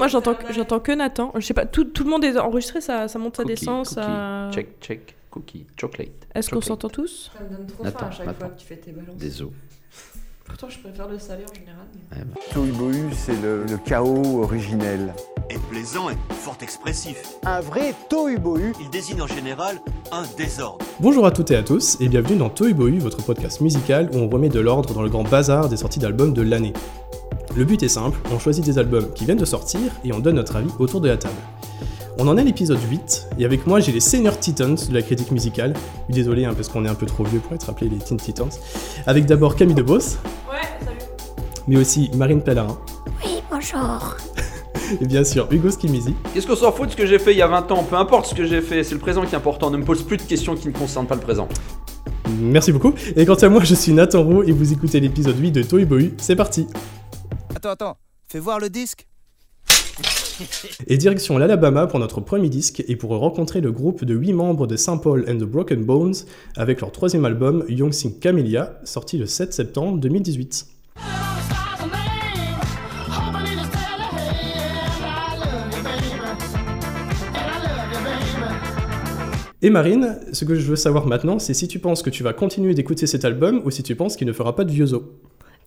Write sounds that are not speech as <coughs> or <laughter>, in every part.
moi j'entends j'entends que Nathan. Je sais pas, tout, tout le monde est enregistré, ça, ça monte, ça Cookie, descend, cookie, ça. Check, check, cookie, chocolate. Est-ce qu'on s'entend tous Ça me donne trop Attends, faim à chaque fois que tu fais tes balances. Désolé. Pourtant, je préfère le salé en général. mais- Ouais, bah. Tohubohu, c'est le, le chaos originel. est plaisant et fort expressif. Un vrai tohubohu. Il désigne en général un désordre. Bonjour à toutes et à tous et bienvenue dans Toy Boy, votre podcast musical où on remet de l'ordre dans le grand bazar des sorties d'albums de l'année. Le but est simple, on choisit des albums qui viennent de sortir et on donne notre avis autour de la table. On en est à l'épisode 8 et avec moi j'ai les Senior Titans de la critique musicale. Désolé hein, parce qu'on est un peu trop vieux pour être appelés les Teen Titans. Avec d'abord Camille Debos, Ouais, salut. mais aussi Marine Pellarin Oui, bonjour. et bien sûr Hugo Skimizi. Qu'est-ce qu'on s'en fout de ce que j'ai fait il y a 20 ans? Peu importe ce que j'ai fait, c'est le présent qui est important. Ne me pose plus de questions qui ne concernent pas le présent. Merci beaucoup. Et quant à moi je suis Nathan Roux et vous écoutez l'épisode 8 de Toy Boy. C'est parti Attends, attends, fais voir le disque. Et direction l'Alabama pour notre premier disque et pour rencontrer le groupe de 8 membres de Saint Paul and the Broken Bones avec leur troisième album Young Sing Camellia, sorti le 7 septembre 2018. Et Marine, ce que je veux savoir maintenant, c'est si tu penses que tu vas continuer d'écouter cet album ou si tu penses qu'il ne fera pas de vieux os.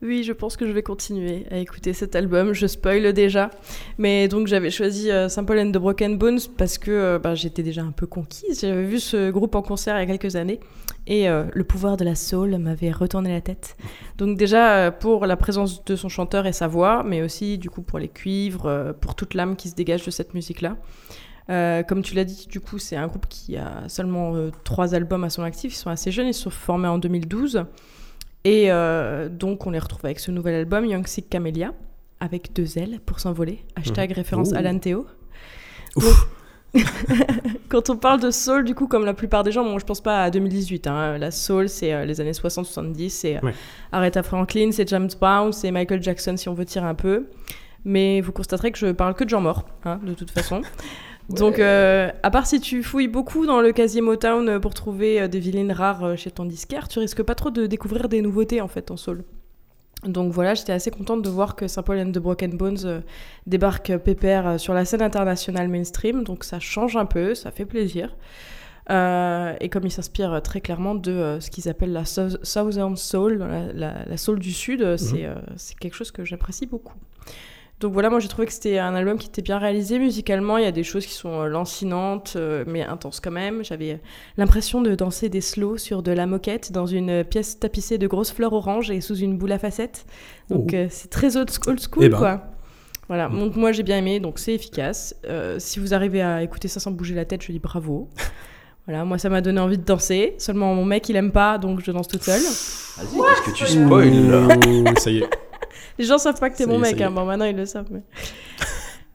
Oui, je pense que je vais continuer à écouter cet album. Je spoil déjà. Mais donc, j'avais choisi euh, Saint Paul and the Broken Bones parce que euh, bah, j'étais déjà un peu conquise. J'avais vu ce groupe en concert il y a quelques années. Et euh, le pouvoir de la soul m'avait retourné la tête. Donc, déjà, pour la présence de son chanteur et sa voix, mais aussi, du coup, pour les cuivres, pour toute l'âme qui se dégage de cette musique-là. Comme tu l'as dit, du coup, c'est un groupe qui a seulement trois albums à son actif. Ils sont assez jeunes, ils se sont formés en 2012. Et euh, donc, on les retrouve avec ce nouvel album, Young Sick Camellia, avec deux ailes pour s'envoler. Hashtag référence Ouh. Alan Théo. Ouf. <laughs> Quand on parle de soul, du coup, comme la plupart des gens, bon, je pense pas à 2018. hein, la soul, c'est euh, les années 60-70, c'est euh, Ouais. Aretha Franklin, c'est James Brown, c'est Michael Jackson, si on veut tirer un peu. Mais vous constaterez que je parle que de gens morts, hein, de toute façon. Donc, euh, à part si tu fouilles beaucoup dans le casier Motown euh, pour trouver euh, des vilaines rares euh, chez ton disquaire, tu risques pas trop de découvrir des nouveautés en fait en soul. Donc voilà, j'étais assez contente de voir que Saint Paul and the Broken Bones débarque pépère sur la scène internationale mainstream, donc ça change un peu, ça fait plaisir. Euh, et comme il s'inspire euh, très clairement de euh, ce qu'ils appellent la Sou- Southern Soul, la, la- la soul du Sud, euh, c'est quelque chose que j'apprécie beaucoup. Donc voilà, moi j'ai trouvé que c'était un album qui était bien réalisé musicalement. Il y a des choses qui sont euh, lancinantes, euh, mais intenses quand même. J'avais l'impression de danser des slows sur de la moquette dans une pièce tapissée de grosses fleurs oranges et sous une boule à facettes. Donc Oh. euh, c'est très old school, school Eh ben. quoi. Voilà, Mm. donc moi j'ai bien aimé, donc c'est efficace. Euh, si vous arrivez à écouter ça sans bouger la tête, je dis bravo. <laughs> Voilà, moi ça m'a donné envie de danser. Seulement mon mec il aime pas, donc je danse toute seule. Vas-y, qu'est-ce que tu spoil ça y est. <laughs> Les gens savent pas que t'es mon mec, hein. bon maintenant ils le savent. Mais... <laughs>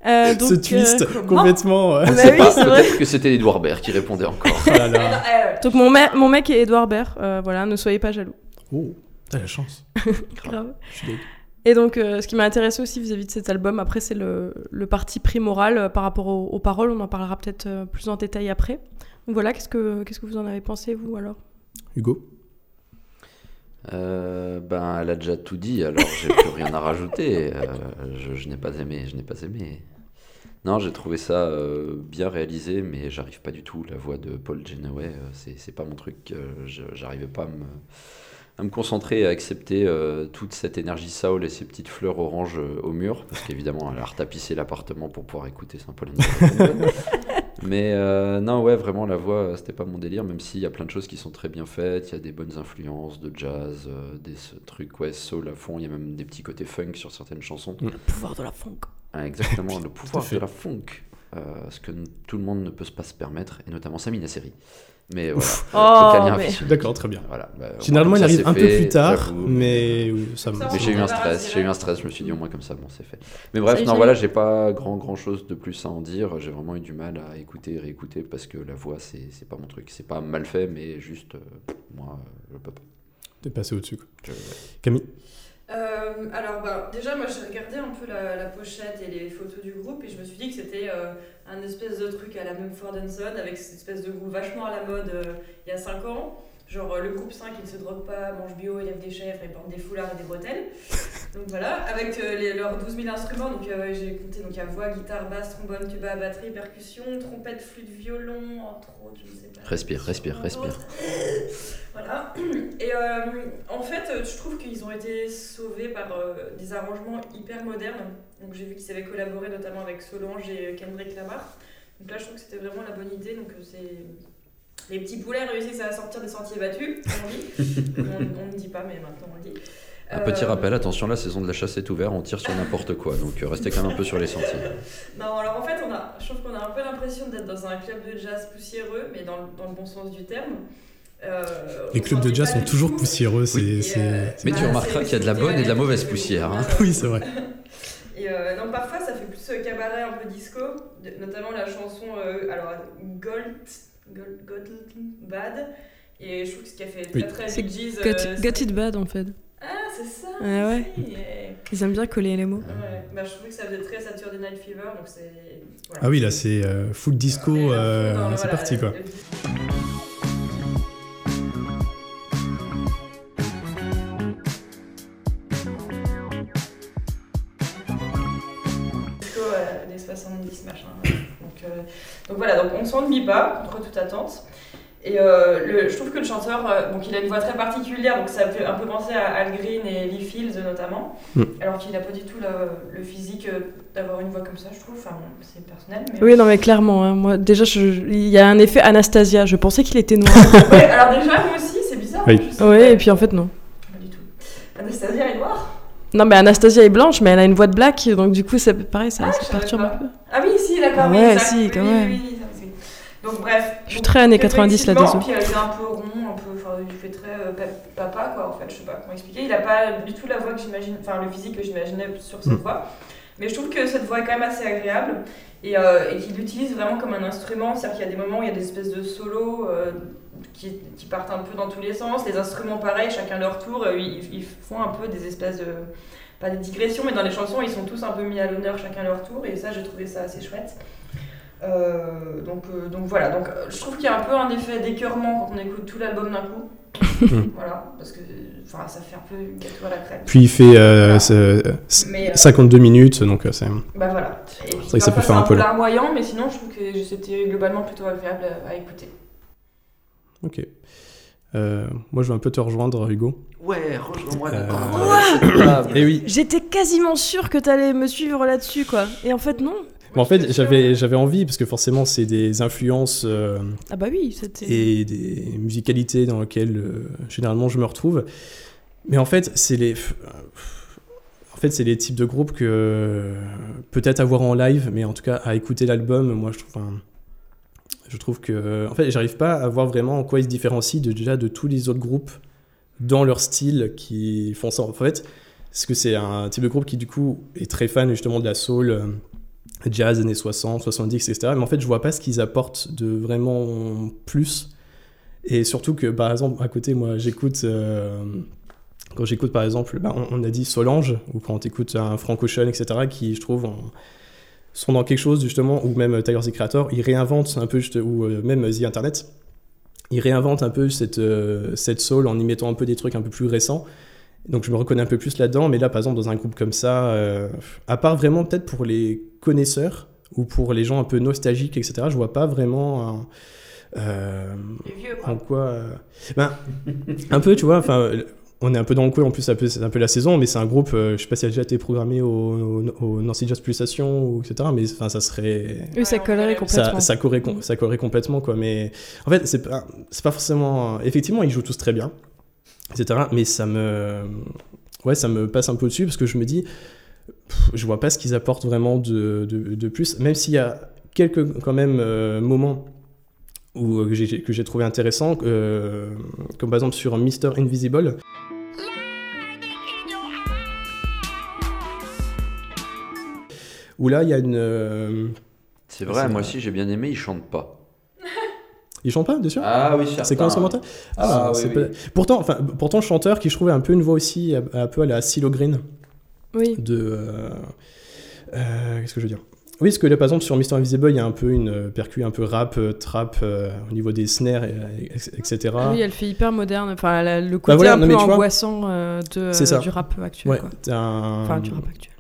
Euh, donc, Ce twist euh, complètement. euh, Bah oui. Peut-être que c'était Edouard Baird qui répondait encore. <laughs> là là. Donc mon, me- mon mec est Edouard Baird, euh, voilà, ne soyez pas jaloux. Oh, t'as la chance. <laughs> Grave. Je suis deg. Et donc, euh, ce qui m'a intéressé aussi vis-à-vis de cet album, après, c'est le, le parti pris moral euh, par rapport aux, aux paroles. On en parlera peut-être euh, plus en détail après. Donc voilà, qu'est-ce que, qu'est-ce que vous en avez pensé, vous, alors? Hugo? Euh, ben, elle a déjà tout dit, alors j'ai plus rien à rajouter. Euh, je je n'ai pas aimé, je n'ai pas aimé. Non, j'ai trouvé ça euh, bien réalisé, mais j'arrive pas du tout. La voix de Paul Genoway, c'est pas mon truc. J'arrivais pas à me, à me concentrer à accepter toute cette énergie soul et ces petites fleurs oranges au mur, parce qu'évidemment, elle a retapissé l'appartement pour pouvoir écouter Saint-Paul. <laughs> Mais euh, non, ouais, vraiment, la voix, euh, c'était pas mon délire, même s'il y a plein de choses qui sont très bien faites. Il y a des bonnes influences de jazz, euh, des trucs, ouais, soul à fond. Il y a même des petits côtés funk sur certaines chansons. Mm. Pouvoir de la funk. Ah, exactement, <laughs> le pouvoir de la funk. Euh, ce que tout le monde ne peut pas se permettre, et notamment Samina Seri. Mais voilà, Oh, mais- affectif. D'accord, très bien. Voilà, bah, Généralement, il arrive un peu plus tard, mais oui, ça me. Mais j'ai eu un stress, j'ai eu un stress, je me suis dit au moins comme ça, bon c'est fait. Mais bref, non voilà, j'ai pas grand grand chose de plus à en dire, j'ai vraiment eu du mal à écouter et réécouter parce que la voix c'est c'est pas mon truc, c'est pas mal fait mais juste euh, moi euh, je peux pas. T'es passé au-dessus. quoi. Je- Camille? Euh, alors, bah, déjà, moi, j'ai regardé un peu la, pochette et les photos du groupe et je me suis dit que c'était euh, un espèce de truc à la même Ford Son avec cette espèce de groupe vachement à la mode euh, il y a 5 ans. Genre euh, le groupe 5, il ne se drogue pas, mange bio, élève des chèvres et porte des foulards et des bretelles. Donc voilà, avec euh, les- leurs 12 000 instruments, donc euh, j'ai compté, donc il y a voix, guitare, basse, trombone, tuba, batterie, percussion, trompette, flûte, violon, entre autres, je ne sais pas. Respire, respire, respire. <laughs> Voilà. Et euh, en fait, je trouve qu'ils ont été sauvés par des arrangements hyper modernes. Donc j'ai vu qu'ils avaient collaboré notamment avec Solange et Kendrick Lamar. Donc là, je trouve que c'était vraiment la bonne idée. Donc c'est les petits poulets réussissent à sortir des sentiers battus, on dit. <laughs> on, ne dit pas, mais maintenant on le dit. Un petit Euh, rappel, attention, la saison de la chasse est ouverte, on tire sur n'importe quoi, donc euh, restez quand même un peu sur les sentiers. <laughs> Non, alors en fait, on a, je trouve qu'on a un peu l'impression d'être dans un club de jazz poussiéreux, mais dans, le- dans le bon sens du terme. Euh, Les clubs de jazz sont toujours poussiéreux, c'est. Euh, Mais tu remarqueras qu'il y a de la bonne et de la mauvaise poussière, hein. <laughs> Oui, c'est vrai. Et euh, donc parfois ça fait plus cabaret un peu disco, notamment la chanson euh, alors Gold, Gold, Gold Bad. Et je trouve que ce qui a fait très Oui. très C'est Got, euh, got It Bad en fait. Ah c'est ça. Ouais, ouais. et- Ils aiment bien coller les mots. Ouais, bah, je trouvais que ça faisait très Saturday Night Fever, donc voilà. Ah oui, là, c'est euh, full disco, Et, euh, c'est voilà, parti quoi. le- disco euh, des 70 machin. Donc, euh, donc voilà, donc on s'ennuie pas contre toute attente. Et euh, le- je trouve que le chanteur, euh, donc il a une voix très particulière, donc ça fait un peu penser à Al Green et Lee Fields notamment, Mm. alors qu'il n'a pas du tout le, le physique euh, d'avoir une voix comme ça, je trouve. Enfin, bon, c'est personnel. Mais... Oui, non, mais clairement, hein, moi, déjà, il y a un effet Anastasia. Je pensais qu'il était noir. <laughs> Ouais, alors déjà, moi aussi, c'est bizarre. Oui. et puis en fait, non. Pas du tout. Anastasia Non, mais Anastasia est blanche, mais elle a une voix de black, donc du coup, ça, pareil, ça, Ah, ça perturbe un peu. Ah oui, si, d'accord. Ah oui, ouais, si, Oui, quand oui, même. oui. Donc bref. Je suis très années 90 là, désolé. Puis il est un peu rond, un peu, enfin, il fait très euh, pa- papa quoi en fait, je sais pas comment expliquer. Il a pas du tout la voix que j'imagine, enfin le physique que j'imaginais sur cette Mm. voix. Mais je trouve que cette voix est quand même assez agréable et, euh, et qu'il l'utilise vraiment comme un instrument. C'est-à-dire qu'il y a des moments où il y a des espèces de solos euh, qui, qui partent un peu dans tous les sens. Les instruments pareil, chacun leur tour, euh, ils, ils font un peu des espèces de pas des digressions, mais dans les chansons, ils sont tous un peu mis à l'honneur chacun leur tour, et ça, j'ai trouvé ça assez chouette. Euh, donc, euh, donc voilà, donc, je trouve qu'il y a un peu un effet d'écœurement quand on écoute tout l'album d'un coup. <laughs> voilà, parce que ça fait un peu gâteau à la crème. Puis il fait euh, Voilà. ce- ce- Mais, euh, 52 minutes, donc c'est. bah voilà. Puis, vrai que ça peut faire c'est un peu larmoyant, mais sinon, je trouve que c'était globalement plutôt agréable à, à écouter. Ok. Euh, moi, je vais un peu te rejoindre, Hugo. Ouais, rejoins-moi Euh, là-bas. Et oui. J'étais quasiment sûre que t'allais me suivre là-dessus, quoi. Et en fait, non. Bon, en fait, j'avais j'avais envie parce que forcément, c'est des influences euh, Ah bah oui, c'était. et des musicalités dans lesquelles euh, généralement je me retrouve. Mais en fait, c'est les en fait, c'est les types de groupes que euh, peut-être à voir en live, mais en tout cas à écouter l'album, moi je trouve enfin, je trouve que en fait, j'arrive pas à voir vraiment en quoi ils se différencient de, déjà de tous les autres groupes dans leur style qui font ça. En fait, parce que c'est un type de groupe qui du coup est très fan justement de la soul, euh, jazz années 60, 70, etc. Mais en fait, je vois pas ce qu'ils apportent de vraiment plus. Et surtout que, par exemple, à côté, moi, j'écoute. euh, quand j'écoute, par exemple, bah, on, on a dit Solange, ou quand t'écoutes un Frank Ocean, etc., qui, je trouve, sont dans quelque chose, justement, ou même Tyler, the Creator, ils réinventent un peu, juste- ou euh, même The Internet, ils réinventent un peu cette, euh, cette soul en y mettant un peu des trucs un peu plus récents. Donc je me reconnais un peu plus là-dedans, mais là, par exemple, dans un groupe comme ça, euh, à part vraiment peut-être pour les connaisseurs ou pour les gens un peu nostalgiques, etc., je vois pas vraiment un- euh, vieux, quoi. en quoi. euh, Ben, un peu, tu vois, enfin. On est un peu dans le coup, en plus, c'est un peu- la saison, mais c'est un groupe, euh, je sais pas si elle a déjà été programmée au, au, au Nancy Jazz Pulsation, ou etc., mais enfin, ça serait. Oui, ça collerait complètement. Ça, ça, collerait, com- ça collerait complètement, quoi. Mais en fait, c'est pas, c'est pas forcément. Effectivement, ils jouent tous très bien, etc. Mais ça me. Ouais, ça me passe un peu dessus parce que je me dis. pff, je vois pas ce qu'ils apportent vraiment de, de, de plus, même s'il y a quelques, quand même, euh, moments où, euh, que j'ai- que j'ai trouvé intéressants, euh, comme par exemple sur Mr. Invisible. Où là, il y a une. euh, C'est vrai, moi aussi j'ai bien aimé, il chante pas. <laughs> Ils chantent pas, bien sûr Ah oui, C'est quoi instrumental Ah, oui, c'est oui. pas- Pourtant, enfin, pourtant, le chanteur qui je trouvais un peu une voix aussi, un un peu à la Silo Green Oui. de. euh, euh, Qu'est-ce que je veux dire Oui, parce que là, par exemple, sur Mr. Invisible, il y a un peu une euh, percu un peu rap, euh, trap euh, au niveau des snares, et- et- etc. Ah Oui, elle fait hyper moderne. Enfin, elle a le côté voilà, un non, peu angoissant euh, de, du rap actuel. Ouais, quoi. un- Enfin, du rap actuel.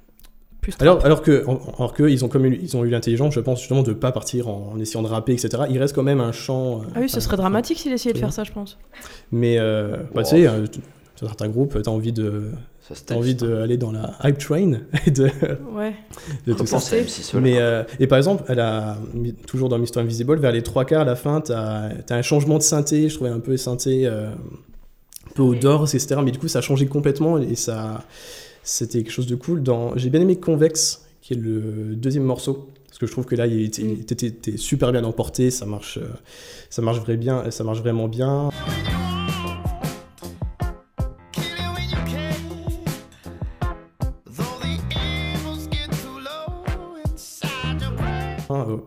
Plus. Alors, alors que, alors que ils ont comme eu, ils ont eu l'intelligence, je pense justement de pas partir en, en essayant de rapper, etc. Il reste quand même un chant. euh, ah oui, ce serait dramatique s'il essayait de faire ça, je pense. Mais euh, bah, Wow. tu sais, euh, certains groupes, t'as envie de, t'as envie hein. d'aller dans la hype train <laughs> et de, Ouais. de tout ça. Mais euh, et par exemple, elle a toujours dans Mr Invisible, vers les trois quarts à la fin, t'as as un changement de synthé. Je trouvais un peu synthé, euh, un peu au Doors, etc. Mais du coup, ça a changé complètement et ça, c'était quelque chose de cool. Dans, j'ai bien aimé Convex, qui est le deuxième morceau. Parce que je trouve que là, il était, il était- était super bien emporté, ça marche, euh, ça marche vrai bien, ça marche vraiment bien.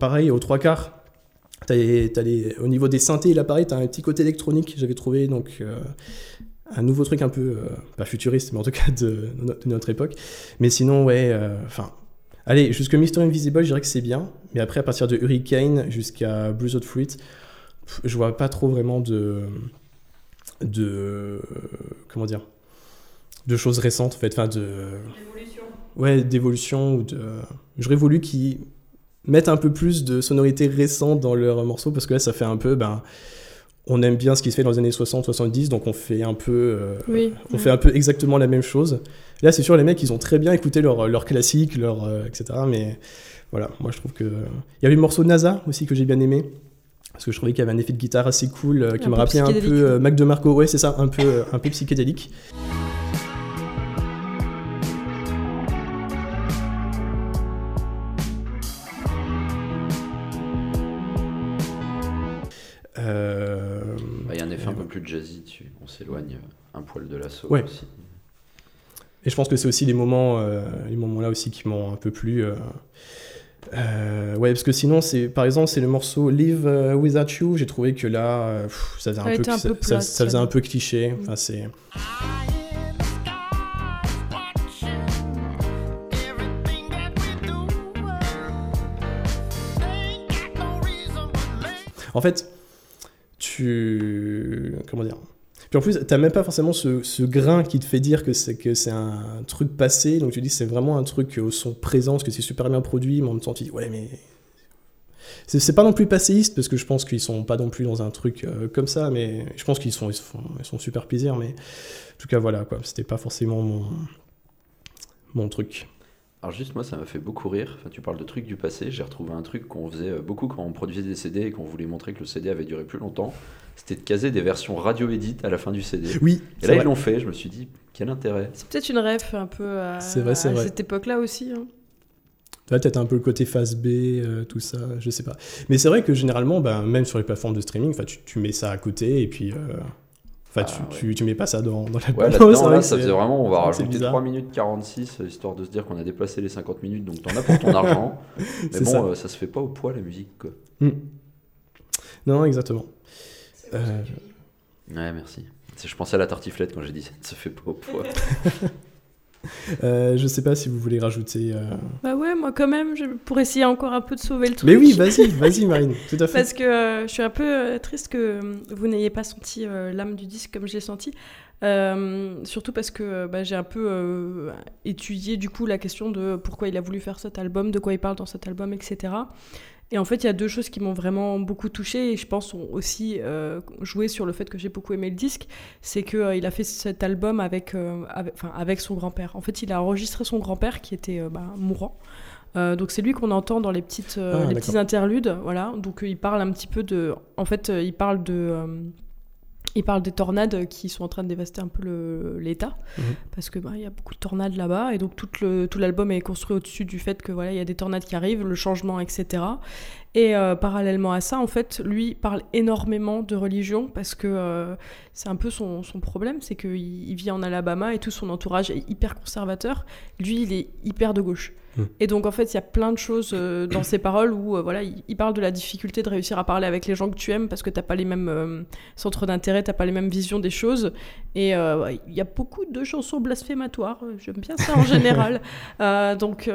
Pareil, aux trois quarts, t'as les- t'as les- au niveau des synthés, là pareil, t'as un petit côté électronique, j'avais trouvé donc euh, un nouveau truc un peu, euh, pas futuriste, mais en tout cas de, de notre époque. Mais sinon, ouais, euh, enfin, allez, jusque Mr. Invisible, je dirais que c'est bien, mais après, à partir de Hurricane jusqu'à Blues of Fruit, je vois pas trop vraiment de. de. comment dire de choses récentes en fait, enfin de L'évolution. ouais, d'évolution ou de. J'aurais voulu qu'ils mettent un peu plus de sonorités récentes dans leurs morceaux parce que là, ça fait un peu. Ben, on aime bien ce qui se fait dans les années 60-70, donc on fait un peu. euh, Oui. on fait un peu exactement la même chose. Là, c'est sûr, les mecs, ils ont très bien écouté leurs leur classiques, leur, euh, etc. Mais voilà, moi, je trouve que. Il y avait le morceau NASA aussi que j'ai bien aimé. Parce que je trouvais qu'il y avait un effet de guitare assez cool euh, qui me rappelait un peu Mac DeMarco. Ouais, c'est ça, un peu, un peu psychédélique. S'éloigne un poil de l'assaut Ouais. aussi. Et je pense que c'est aussi les moments, euh, les moments là aussi qui m'ont un peu plu. euh. Euh, ouais, parce que sinon, c'est par exemple, c'est le morceau Live Without You. J'ai trouvé que là, pff, ça faisait un peu, un ça, peu ça- plate, ça faisait un peu cliché. Enfin, c'est. En fait, tu. Comment dire Puis en plus, t'as même pas forcément ce, grain qui te fait dire que c'est un truc passé. Donc tu dis c'est vraiment un truc au son présent, parce que c'est super bien produit, mais en même temps tu dis ouais, mais. C'est pas non plus passéiste, parce que je pense qu'ils sont pas non plus dans un truc euh, comme ça, mais je pense qu'ils sont, sont super plaisir, mais en tout cas voilà, quoi. C'était pas forcément mon truc. Alors juste moi ça m'a fait beaucoup rire, enfin, tu parles de trucs du passé, j'ai retrouvé un truc qu'on faisait euh, beaucoup quand on produisait des CD et qu'on voulait montrer que le CD avait duré plus longtemps, c'était de caser des versions radio edit à la fin du CD. Oui, Et là vrai. ils l'ont fait, je me suis dit quel intérêt. C'est peut-être une ref un peu à, C'est vrai, c'est à vrai. cette époque-là aussi. hein. Peut-être un peu le côté face B, euh, tout ça, je sais pas. Mais c'est vrai que généralement, ben, même sur les plateformes de streaming, tu, tu mets ça à côté et puis. euh, Enfin, Ah, tu, ouais. tu, tu mets pas ça dans, dans la Ouais c'est vrai <laughs> là ça faisait vraiment, on va rajouter bizarre. 3 minutes 46 euh, histoire de se dire qu'on a déplacé les 50 minutes donc t'en as pour ton <laughs> argent. Mais bon ça. euh, ça se fait pas au poids la musique quoi. Hmm. Non, exactement. Euh, Ouais merci. Je pensais à la tartiflette quand j'ai dit ça ne se fait pas au poids. <laughs> <laughs> euh, je sais pas si vous voulez rajouter. euh, Bah ouais, moi quand même, je- pour essayer encore un peu de sauver le truc. Mais oui, vas-y, vas-y, Marine, tout à <laughs> fait. Parce que euh, je suis un peu euh, triste que vous n'ayez pas senti l'âme du disque comme je l'ai senti. Surtout parce que bah, j'ai un peu étudié du coup la question de pourquoi il a voulu faire cet album, de quoi il parle dans cet album, etc. Et en fait, il y a deux choses qui m'ont vraiment beaucoup touchée et je pense ont aussi euh, joué sur le fait que j'ai beaucoup aimé le disque. C'est qu'il a fait cet album avec, euh, avec, son grand-père. En fait, il a enregistré son grand-père qui était euh, bah, mourant. Euh, donc c'est lui qu'on entend dans les petites euh, Ah, les petits interludes, voilà. Donc euh, il parle un petit peu de, en fait, euh, il parle de, euh, il parle des tornades qui sont en train de dévaster un peu l'État, Mhm. parce que bah, il y a beaucoup de tornades là-bas, et donc tout l'album est construit au-dessus du fait que voilà il y a des tornades qui arrivent, le changement, etc. Et euh, parallèlement à ça, en fait, lui parle énormément de religion parce que euh, c'est un peu son, son problème, c'est qu'il il vit en Alabama et tout son entourage est hyper conservateur. Lui, il est hyper de gauche. Mm. Et donc en fait, il y a plein de choses euh, dans ses paroles où voilà, il, il parle de la difficulté de réussir à parler avec les gens que tu aimes parce que t'as pas les mêmes centres d'intérêt, t'as pas les mêmes visions des choses. Et il y a beaucoup de chansons blasphématoires. J'aime bien ça en général. <laughs> Donc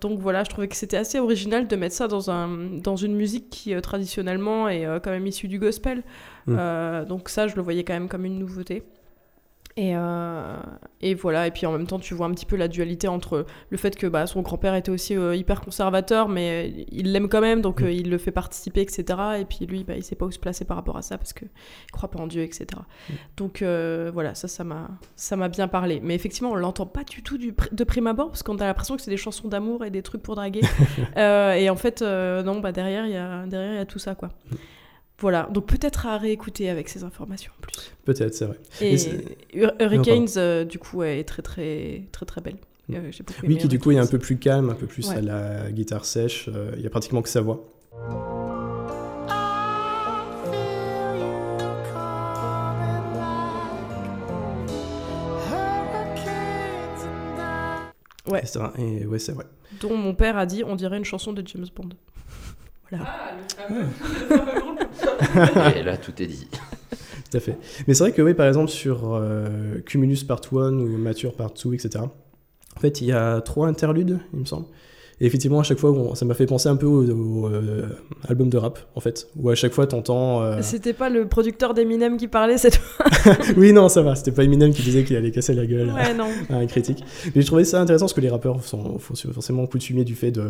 donc voilà, je trouvais que c'était assez original de mettre ça dans un dans une musique qui euh, traditionnellement est euh, quand même issue du gospel. Mm. Euh, donc ça, je le voyais quand même comme une nouveauté. Et, euh, et voilà, et puis en même temps, tu vois un petit peu la dualité entre le fait que bah, son grand-père était aussi euh, hyper conservateur, mais il l'aime quand même, donc Mm. euh, il le fait participer, etc. Et puis lui, bah, il sait pas où se placer par rapport à ça parce qu'il croit pas en Dieu, etc. Mm. Donc voilà, ça, ça m'a, ça m'a bien parlé. Mais effectivement, on l'entend pas du tout du pr- de prime abord parce qu'on a l'impression que c'est des chansons d'amour et des trucs pour draguer. <laughs> Et en fait, non, bah derrière, il y a derrière, il y a tout ça, quoi. Voilà, donc peut-être à réécouter avec ces informations en plus. Peut-être, c'est vrai. Et Non, Hurricanes, euh, du coup, est très très très très belle. Euh, j'ai beaucoup Oui, qui du coup est un peu plus calme, un peu plus Ouais. à la guitare sèche. euh, Il y a pratiquement que sa voix. Ouais. Et ouais, c'est vrai. Dont mon père a dit, on dirait une chanson de James Bond. <laughs> Voilà. Ah, <laughs> <laughs> Et là, tout est dit. Tout à fait. Mais c'est vrai que oui, par exemple, sur euh, Cumulus Part 1 ou Mature Part 2, etc., en fait, il y a trois interludes, il me semble. Et effectivement, à chaque fois, on- ça m'a fait penser un peu au, au, euh, album de rap, en fait, où à chaque fois, t'entends... euh, C'était pas le producteur d'Eminem qui parlait cette <laughs> oui, non, ça va, c'était pas Eminem qui disait qu'il allait casser la gueule Ouais, non. à un critique. Mais je trouvais ça intéressant parce que les rappeurs sont sont forcément coutumiers du fait de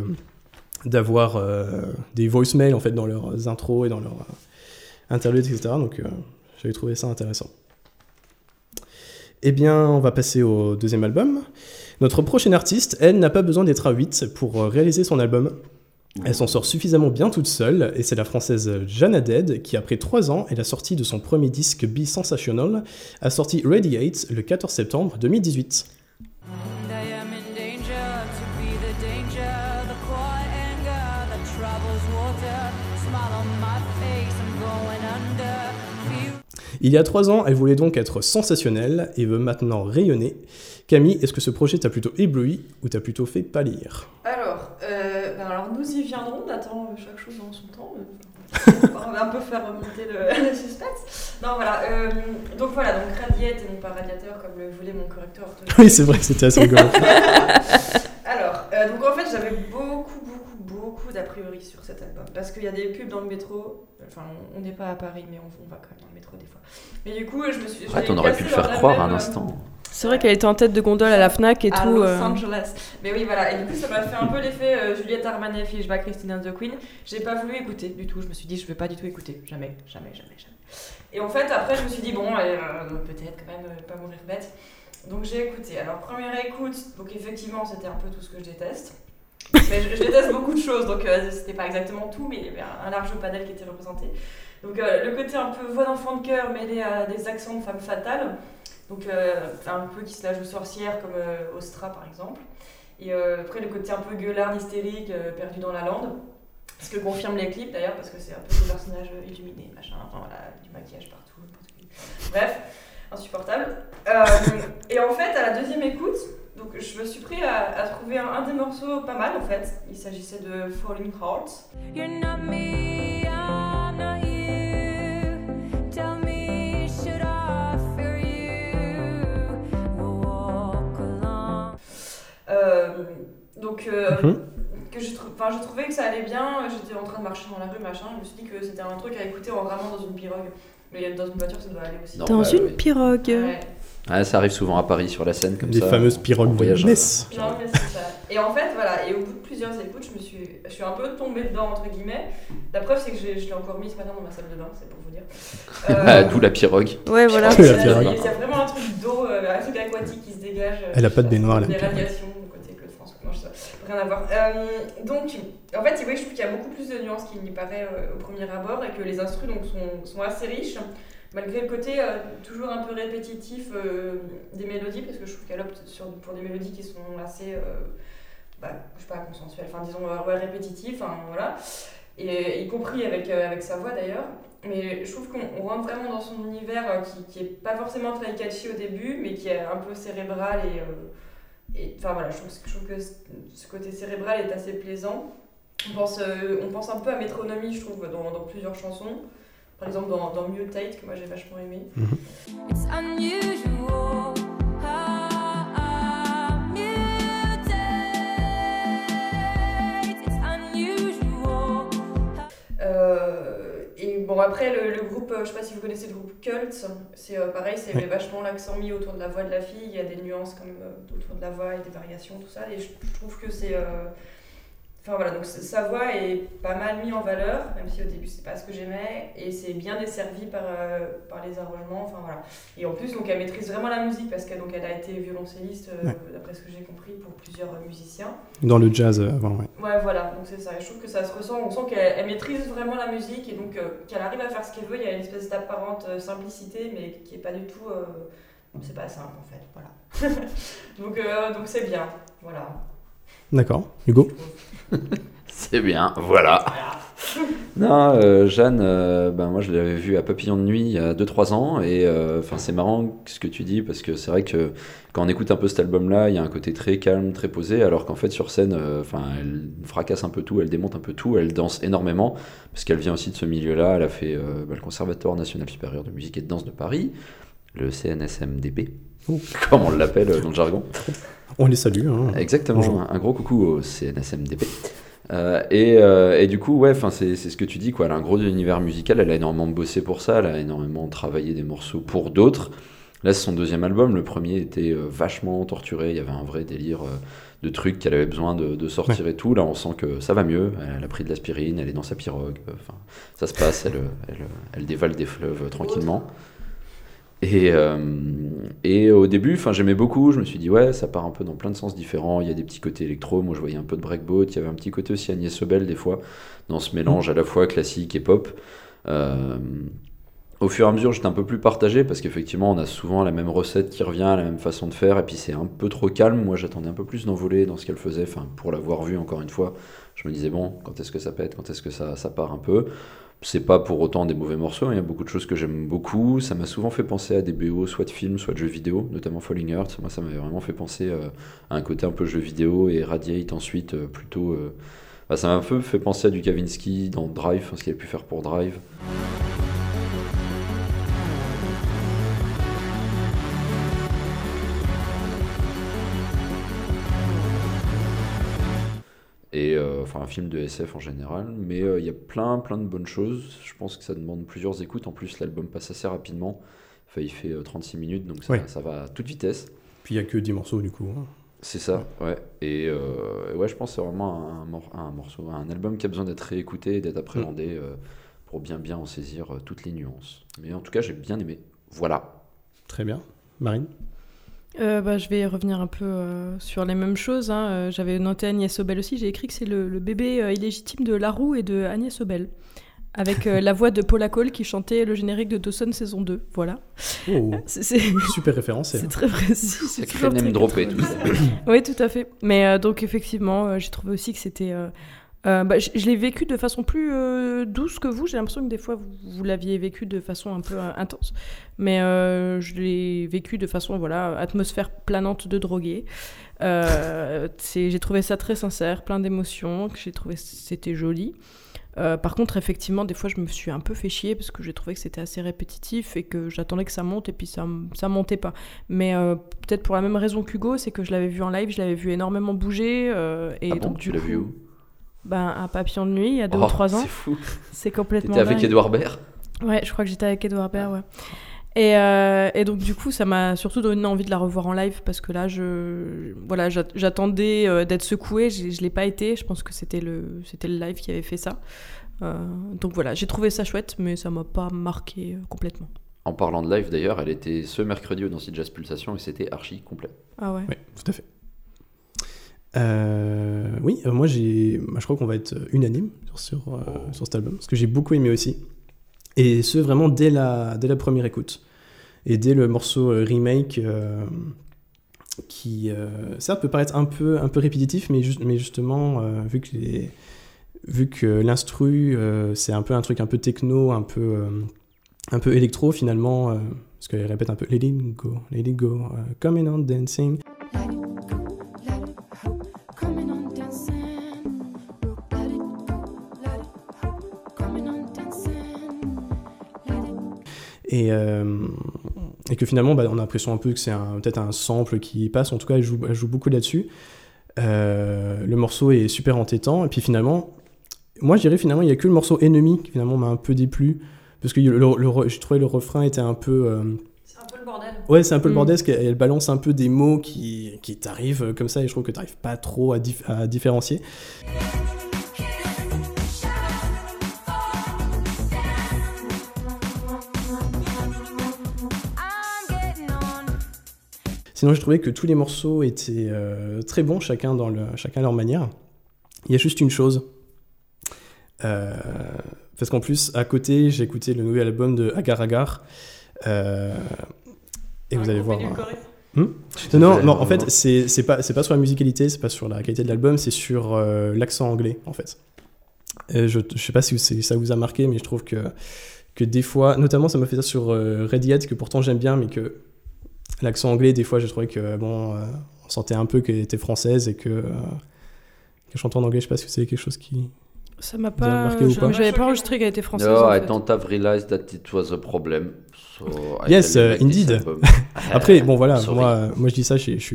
d'avoir euh, des voicemails en fait dans leurs intros et dans leurs euh, interludes, etc. Donc euh, j'avais trouvé ça intéressant. Eh bien, on va passer au deuxième album. Notre prochaine artiste, elle, n'a pas besoin d'être à 8 pour euh, réaliser son album. Elle s'en sort suffisamment bien toute seule, et c'est la française Jana Dead qui, après 3 ans et la sortie de son premier disque Be Sensational, a sorti Radiate le 14 septembre 2018. Il y a 3 ans, elle voulait donc être sensationnelle et veut maintenant rayonner. Camille, est-ce que ce projet t'a plutôt ébloui ou t'a plutôt fait pâlir? Alors, euh, ben alors, nous y viendrons, on attend chaque chose en son temps. on va un peu faire remonter le, <laughs> le suspense. Non, voilà. euh, donc voilà, donc radiette et non pas radiateur, comme le voulait mon correcteur. <laughs> Oui, c'est vrai que c'était assez rigolo. <laughs> Alors, euh, donc en fait, j'avais beaucoup, beaucoup, beaucoup d'a priori sur cet album. Parce qu'il y a des pubs dans le métro. Enfin, on- on n'est pas à Paris, mais on, on va quand même dans le métro des fois. Mais du coup, je me suis. je Ah, t'en aurais cassé pu le faire croire même, un euh, instant. C'est vrai qu'elle était en tête de gondole à la Fnac et à tout. Los euh, Angeles. Mais oui, voilà. Et du coup, ça m'a fait un peu l'effet euh, Juliette Armanet, Fishback, Christine and the Queen. J'ai pas voulu écouter du tout. Je me suis dit, je vais pas du tout écouter. Jamais, jamais, jamais, jamais. Et en fait, après, je me suis dit, bon, euh, peut-être quand même pas mourir bête. Donc j'ai écouté. Alors, première écoute, donc effectivement, c'était un peu tout ce que je déteste. Mais je, déteste beaucoup de choses, donc euh, c'était pas exactement tout, mais il y avait un, large panel qui était représenté. Donc euh, le côté un peu voix d'enfant de cœur mêlé à des accents de femme fatale, donc euh, un peu qui se la joue sorcière comme euh, Ostra par exemple. Et après le côté un peu gueulard, hystérique, perdu dans la lande. Ce que confirment les clips d'ailleurs, parce que c'est un peu des personnages illuminés, machin, enfin voilà, du maquillage partout. Bref, insupportable. Et en fait, à la deuxième écoute, donc je me suis pris à, à trouver un, un des morceaux pas mal en fait. Il s'agissait de Falling Hearts. You're not me, I'm not you. Tell me, should I fear you? We'll walk along. Euh, donc, euh, Mhm. que je, trou- enfin, je trouvais que ça allait bien. J'étais en train de marcher dans la rue, machin. Je me suis dit que c'était un truc à écouter en ramant dans une pirogue. Mais dans une voiture, ça doit aller aussi. Dans bah, une oui. pirogue. Ouais. Ah, ça arrive souvent à Paris sur la scène comme Des ça. fameuses on pirogues de voyage, Metz. euh, Non, mais c'est ça. Et en fait, voilà, et au bout de plusieurs écoutes, je me suis, je suis un peu tombée dedans, entre guillemets. La preuve, c'est que j'ai- je l'ai encore mis ce matin dans ma salle de bain, c'est pour vous dire. <laughs> Ah, Euh, D'où la pirogue. Ouais, voilà. A vraiment un truc d'eau, euh, un truc aquatique qui se dégage. euh, Elle a pas de baignoire, la Des pirogue. radiations du côté Claude François. Non, je sais pas. Rien à voir. Euh, donc, en fait, oui, je trouve qu'il y a beaucoup plus de nuances qu'il n'y paraît euh, au premier abord et que les instrus donc, sont, sont assez riches, malgré le côté euh, toujours un peu répétitif euh, des mélodies, parce que je trouve qu'elle opte sur, pour des mélodies qui sont assez, euh, bah, je sais pas, consensuelles, enfin disons ouais, répétitives, voilà. Et, y compris avec, avec sa voix d'ailleurs. Mais je trouve qu'on on rentre vraiment dans son univers qui, qui est pas forcément très catchy au début, mais qui est un peu cérébral et. enfin voilà, je trouve, que ce côté cérébral est assez plaisant. On pense, on pense un peu à Métronomie, je trouve, dans plusieurs chansons. Par exemple, dans, dans Mutate, que moi j'ai vachement aimé. It's unusual. Mutate. It's unusual. Et bon, après, le, le groupe, euh, je sais pas si vous connaissez le groupe Cult, c'est euh, pareil, c'est Ouais. vachement l'accent mis autour de la voix de la fille. Il y a des nuances comme euh, autour de la voix et des variations, tout ça. Et je, je trouve que c'est. euh, Enfin voilà, donc sa voix est pas mal mise en valeur, même si au début c'est pas ce que j'aimais, et c'est bien desservi par, euh, par les arrangements, enfin voilà. Et en plus, donc elle maîtrise vraiment la musique parce qu'elle elle a été violoncelliste, euh, Ouais. d'après ce que j'ai compris, pour plusieurs musiciens. Dans le jazz euh, avant, ouais. Ouais, voilà, donc c'est ça. Et je trouve que ça se ressent. On sent qu'elle elle maîtrise vraiment la musique et donc qu'elle arrive à faire ce qu'elle veut. Il y a une espèce d'apparente simplicité, mais qui est pas du tout. C'est pas simple en fait, voilà. <laughs> donc donc c'est bien, voilà. D'accord. Hugo <laughs> C'est bien, voilà. Non, euh, Jeanne, euh, ben moi je l'avais vue à Papillon de Nuit il y a 2-3 ans et euh, c'est marrant ce que tu dis parce que c'est vrai que quand on écoute un peu cet album-là, il y a un côté très calme, très posé, alors qu'en fait sur scène, enfin elle fracasse un peu tout, elle démonte un peu tout, elle danse énormément parce qu'elle vient aussi de ce milieu-là. Elle a fait ben, le Conservatoire national supérieur de musique et de danse de Paris, le CNSMDP. <laughs> comme on l'appelle euh, dans le jargon. On les salue. Hein. Exactement, Bonjour. un, gros coucou au CNSMDP. Euh, et, euh, et du coup, ouais, enfin, c'est c'est ce que tu dis, quoi. Elle a un gros univers musical, elle a énormément bossé pour ça, elle a énormément travaillé des morceaux pour d'autres. Là, c'est son deuxième album. Le premier était euh, vachement torturé, il y avait un vrai délire euh, de trucs qu'elle avait besoin de, de sortir et tout. Là, on sent que ça va mieux. Elle a pris de l'aspirine, elle est dans sa pirogue. euh, Enfin, ça se passe, elle, elle, elle dévale des fleuves euh, tranquillement. Et, euh, et au début, j'aimais beaucoup. Je me suis dit, ouais, ça part un peu dans plein de sens différents. Il y a des petits côtés électro. Moi, je voyais un peu de breakbeat. Il y avait un petit côté aussi Agnès Sobel, des fois, dans ce mélange à la fois classique et pop. Euh, au fur et à mesure, j'étais un peu plus partagé parce qu'effectivement, on a souvent la même recette qui revient, la même façon de faire. Et puis, c'est un peu trop calme. Moi, j'attendais un peu plus d'envolée dans ce qu'elle faisait. Pour l'avoir vu encore une fois, je me disais, bon, quand est-ce que ça pète? Quand est-ce que ça, ça part un peu? C'est pas pour autant des mauvais morceaux, hein. il y a beaucoup de choses que j'aime beaucoup. Ça m'a souvent fait penser à des BO, soit de films, soit de jeux vidéo, notamment Falling Earth. Moi, ça m'avait vraiment fait penser euh, à un côté un peu jeu vidéo et Radiate ensuite, euh, plutôt. euh, bah, ça m'a un peu fait penser à du Kavinsky dans Drive, enfin, ce qu'il a pu faire pour Drive. Et euh, enfin un film de SF en général, mais euh, il y a plein plein de bonnes choses. Je pense que ça demande plusieurs écoutes. En plus, l'album passe assez rapidement. Enfin, il fait euh, 36 minutes, donc ça, Ouais. ça va à toute vitesse. Puis il y a que 10 morceaux du coup. hein. C'est ça, ouais. Et euh, ouais, je pense que c'est vraiment un, mor- un morceau, un album qui a besoin d'être réécouté d'être appréhendé euh, pour bien bien en saisir euh, toutes les nuances. Mais en tout cas, j'ai bien aimé. Voilà. Très bien. Marine? Euh, bah, je vais revenir un peu euh, sur les mêmes choses. hein. Euh, J'avais noté Agnès Sobel aussi. J'ai écrit que c'est le, le bébé euh, illégitime de Larue et de Agnès Sobel. Avec euh, <laughs> la voix de Paula Cole qui chantait le générique de Dawson saison 2. Voilà. Oh, <laughs> C'est- C'est super référence. c'est très précis. c'est toujours name très droppé, 90. tout Oui, tout à fait. Mais euh, donc, effectivement, euh, j'ai trouvé aussi que c'était. Euh, bah, je je l'ai vécu de façon plus euh, douce que vous. J'ai l'impression que des fois, vous, vous l'aviez vécu de façon un peu euh, intense. Mais je l'ai vécu de façon, voilà, atmosphère planante de drogué. <laughs> J'ai trouvé ça très sincère, plein d'émotions. que J'ai trouvé c'était joli. Par contre, effectivement, des fois, je me suis un peu fait chier parce que j'ai trouvé que c'était assez répétitif et que j'attendais que ça monte et puis ça, ça montait pas. Mais peut-être pour la même raison qu'Hugo, c'est que je l'avais vu en live, je l'avais vu énormément bouger. et ah bon, donc, tu l'as vu coup, où? Ben, à Papillon de Nuit, il y a deux Oh, ou trois ans. C'est fou. C'est complètement. T'étais avec. Edouard Baird Ouais, je crois que j'étais avec Edouard Baird, ouais. Et, euh, et donc du coup, ça m'a surtout donné envie de la revoir en live parce que là, je, voilà, j'a- j'attendais euh, d'être secouée, je, je l'ai pas été. Je pense que c'était le, c'était le live qui avait fait ça. Euh, donc voilà, j'ai trouvé ça chouette, mais ça m'a pas marqué complètement. En parlant de live d'ailleurs, elle était ce mercredi au Nancy Jazz Pulsation et c'était archi complet. Ah ouais. Oui, tout à fait. Euh, oui, euh, moi je crois qu'on va être unanime sur, euh, sur cet album parce que j'ai beaucoup aimé aussi. Et ce vraiment dès la, dès la première écoute. Et dès le morceau remake qui, certes, peut paraître un peu, un peu répétitif, mais, juste, mais justement, vu que, vu que l'instru, c'est un peu un truc un peu techno, un peu, euh, un peu électro finalement, parce qu'elle répète un peu Let go, let go, coming on dancing. Et, euh, et que finalement, bah, on a l'impression un peu que c'est un- peut-être un sample qui passe. En tout cas, elle joue, elle joue beaucoup là-dessus. Euh, le morceau est super entêtant. Et puis finalement, moi je dirais finalement, il n'y a que le morceau Ennemi qui finalement m'a un peu déplu. Parce que le, le, le- je trouvais le refrain était un peu. euh, C'est un peu le bordel. Ouais, c'est un peu le Mm. bordel, parce qu'elle elle balance un peu des mots qui, qui t'arrivent comme ça, et je trouve que t'arrives pas trop à, dif- à différencier. Sinon, j'ai trouvé que tous les morceaux étaient euh, très bons, chacun, dans le, chacun à leur manière. Il y a juste une chose. Euh, parce qu'en plus, à côté, j'ai écouté le nouvel album de Agar Agar. euh, et vous allez voir. Hmm non, non, non, en fait, c'est pas, pas sur la musicalité, c'est pas sur la qualité de l'album, c'est sur euh, l'accent anglais, en fait. Et je, je sais pas si ça vous a marqué, mais je trouve que, que des fois, notamment ça m'a fait ça sur euh, Radiohead, que pourtant j'aime bien, mais que l'accent anglais, des fois, j'ai trouvé que, bon, euh, on sentait un peu qu'elle était française et que, euh, que chanter en anglais, je sais pas si c'est quelque chose qui. Ça m'a pas. J'avais pas enregistré qu'elle était française. No, en I fait. don't have realized that it was a problem. So Yes, uh, indeed. <laughs> Après, bon voilà, <laughs> Sorry. moi, moi je dis ça, j'ai- je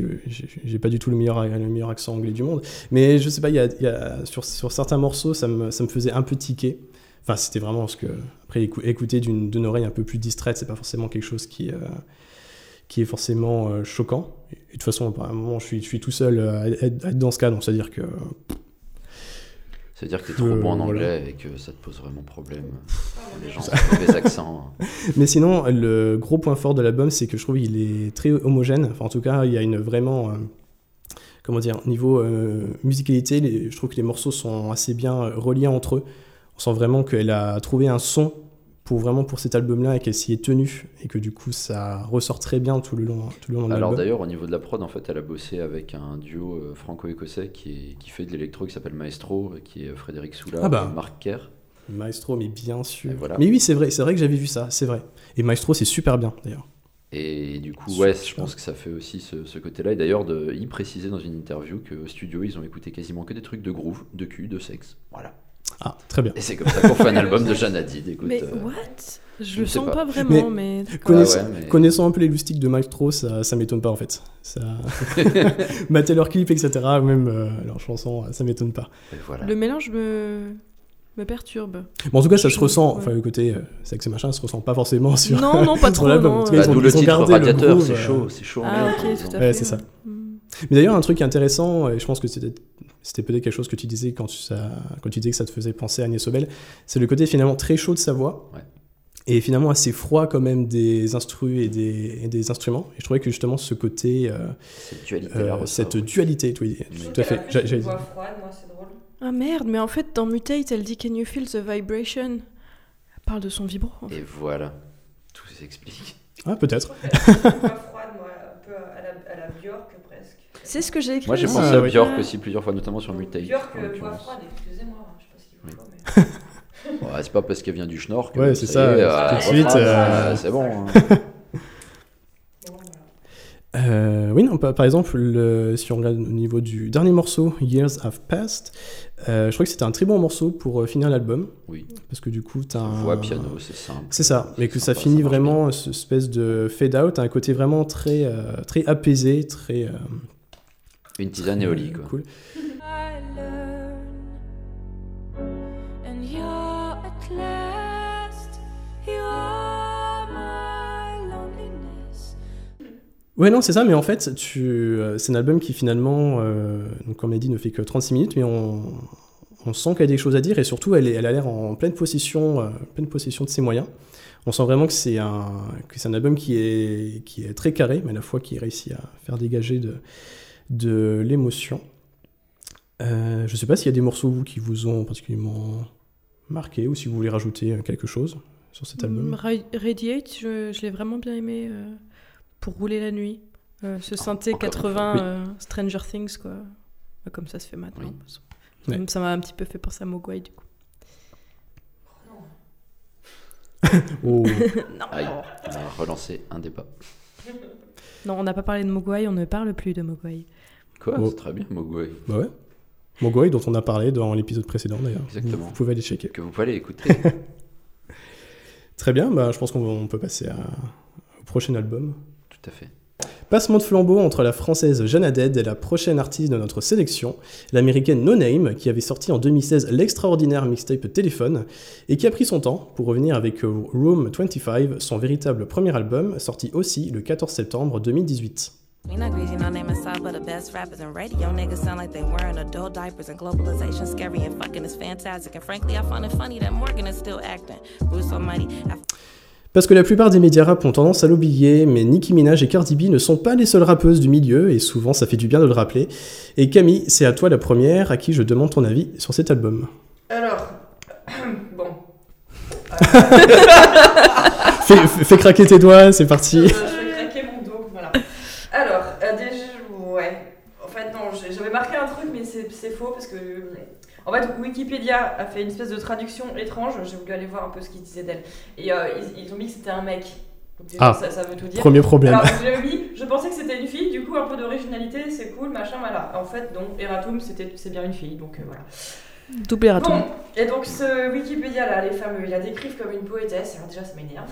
j'ai pas du tout le meilleur, le meilleur accent anglais du monde, mais je sais pas, il y a, y a- sur, sur certains morceaux, ça me, ça me faisait un peu tiquer. Enfin, c'était vraiment ce que. Après, écou- écouter d'une d'une oreille un peu plus distraite, c'est pas forcément quelque chose qui, euh, qui est forcément euh, choquant. Et, de toute façon, à un moment, je suis, je suis tout seul euh, à être, à être dans ce cas, donc c'est-à-dire que. Ça veut dire que t'es trop Euh, bon en voilà. anglais et que ça te pose vraiment problème. Les gens ont mauvais accents. <laughs> Mais sinon, le gros point fort de l'album, c'est que je trouve qu'il est très homogène. Enfin, en tout cas, il y a une vraiment. euh, comment dire Niveau euh, musicalité, les- je trouve que les morceaux sont assez bien reliés entre eux. On sent vraiment qu'elle a trouvé un son pour vraiment pour cet album-là et qu'elle s'y est tenue. Et que du coup, ça ressort très bien tout le long, tout le long de Alors d'ailleurs, au niveau de la prod, en fait, elle a bossé avec un duo euh, franco-écossais qui, qui fait de l'électro, qui s'appelle Maestro, euh, qui est euh, Frédéric Soula Ah bah. et Marc Kerr. Maestro, mais bien sûr. Voilà. Mais oui, c'est vrai, c'est vrai que j'avais vu ça, c'est vrai. Et Maestro, c'est super bien d'ailleurs. Et du coup, ouais, je pense que ça fait aussi ce, ce côté-là. Et d'ailleurs, il précisait dans une interview qu'au studio, ils ont écouté quasiment que des trucs de groove, de cul, de sexe. Voilà. Ah, très bien. Et c'est comme ça qu'on fait un <laughs> album de Jeanne Hadid. Écoute, Mais euh, what? Je je le sens pas. pas, vraiment, mais. Connaissant, ouais, mais- connaissant un peu les loustiques de Maestro, ça, ça m'étonne pas en fait. Ça... Mater leurs clips, etc., ou même euh, leurs chansons, ça m'étonne pas. voilà. Le mélange me. me perturbe. Bon, en tout cas, ça se ressent, ouais. enfin, le côté euh, sexe et machin, ça se ressent pas forcément sur, Non, non, pas <laughs> trop, l'album. non. En tout cas, Bah, ils ont- D'où le ils ont titre gardé le Radiateur, groove, c'est euh. chaud, c'est chaud. Ah, ok, tout à Ouais, fait. c'est ça. Mm. Mais d'ailleurs, un truc intéressant, et je pense que c'était c'était peut-être quelque chose que tu disais quand tu, ça, quand tu disais que ça te faisait penser à Agnès Sobel, c'est le côté finalement très chaud de sa voix. Ouais. Et finalement assez froid quand même des instrus et des, et des instruments. Et je trouvais que justement ce côté, euh, Cette dualité euh, là. ressort. cette dualité, oui, Oui. tout à fait. J'a- j'allais dire. voix froide, moi, c'est drôle. Ah merde, mais en fait, dans Mutate, elle dit Can you feel the vibration? Elle parle de son vibro. en fait. Et voilà, tout s'explique. Ah, peut-être. voix froide, moi, un peu à la, à. C'est ce que j'ai écrit. Moi j'ai Ah, pensé à oui. Björk aussi plusieurs fois, notamment sur Mutate. Björk, euh, voix l'occurrence. froide, excusez-moi, je sais pas ce qu'il vous Oui. faut, mais. <laughs> Ouais, c'est pas parce qu'elle vient du Schnorr que Ouais, c'est ça, tout euh, de suite, refrain, euh, c'est bon. hein. <laughs> Euh, oui, non, par, exemple, le- si on regarde au niveau du dernier morceau, Years Have Passed, euh, je crois que c'était un très bon morceau pour euh, finir l'album. Oui. Parce que du coup, t'as un. Voix, piano, c'est simple. C'est ça, mais que ça finit vraiment ce espèce de fade out, un côté vraiment très, euh, très apaisé, très. Euh. Une tisane et au lit, quoi. Cool. I learn, and you're at last, you are my loneliness. Ouais, non, c'est ça, mais en fait, tu, euh, c'est un album qui finalement, euh, donc, comme on a dit, ne fait que 36 minutes, mais on, on sent qu'elle a des choses à dire et surtout, elle, est- elle a l'air en pleine possession, euh, pleine possession de ses moyens. On sent vraiment que c'est un, que c'est un album qui est, qui est très carré, mais à la fois qui réussit à faire dégager de, de l'émotion. Euh, je sais pas s'il y a des morceaux vous, qui vous ont particulièrement marqué ou si vous voulez rajouter euh, quelque chose sur cet album. Mm, Ra- Radiate, je, je l'ai vraiment bien aimé euh, pour rouler la nuit. Euh, ce synthé encore une 80 fois, oui. euh, Stranger Things, quoi. Bah, Comme ça se fait maintenant. Oui. Ouais. Ça m'a un petit peu fait penser à Mogwai, du coup. <laughs> Oh. <laughs> Aïe, on a relancé un débat. <laughs> Non, on n'a pas parlé de Mogwai, on ne parle plus de Mogwai. Quoi Oh. C'est très bien, Mogwai. Bah ouais. Mogwai, dont on a parlé dans l'épisode précédent d'ailleurs. Exactement. Vous pouvez aller checker. Que vous pouvez aller écouter. <laughs> Très bien, bah, je pense qu'on on peut passer à- au prochain album. Tout à fait. Passement de flambeau entre la française Jeanne Haddad et la prochaine artiste de notre sélection, l'américaine No Name, qui avait sorti en 2016 l'extraordinaire mixtape Téléphone, et qui a pris son temps pour revenir avec euh, Room 25, son véritable premier album, sorti aussi le 14 septembre 2018. We not greasy, no name aside, but the best rappers in radio. Niggas sound like they wearing adult diapers, and globalization scary and fucking is fantastic. And frankly, I find it funny that Morgan is still acting. Bruce Almighty, I Parce que la plupart des médias rap ont tendance à l'oublier, mais Nicki Minaj et Cardi B ne sont pas les seules rappeuses du milieu, et souvent ça fait du bien de le rappeler. Et Camille, c'est à toi la première à qui je demande ton avis sur cet album. Alors, <coughs> bon. Fais, fais- fais craquer tes doigts, c'est parti. je vais craquer mon dos, voilà. Alors, euh, déjà, ouais. En fait, non, j'ai- j'avais marqué un truc, mais c'est c'est faux parce que. En fait, Wikipédia a fait une espèce de traduction étrange. J'ai voulu aller voir un peu ce qu'ils disaient d'elle. Et euh, ils, ils ont mis que c'était un mec. Donc, déjà, Ah. ça, ça veut tout dire. Premier problème. Alors, je l'ai mis, je pensais que c'était une fille, du coup, un peu d'originalité, c'est cool, machin, voilà. En fait, non, Eratum, c'était- c'est bien une fille, donc euh, voilà. Double erratum. Bon, et donc ce Wikipédia là, les fameux, ils la décrivent comme une poétesse, alors déjà ça m'énerve.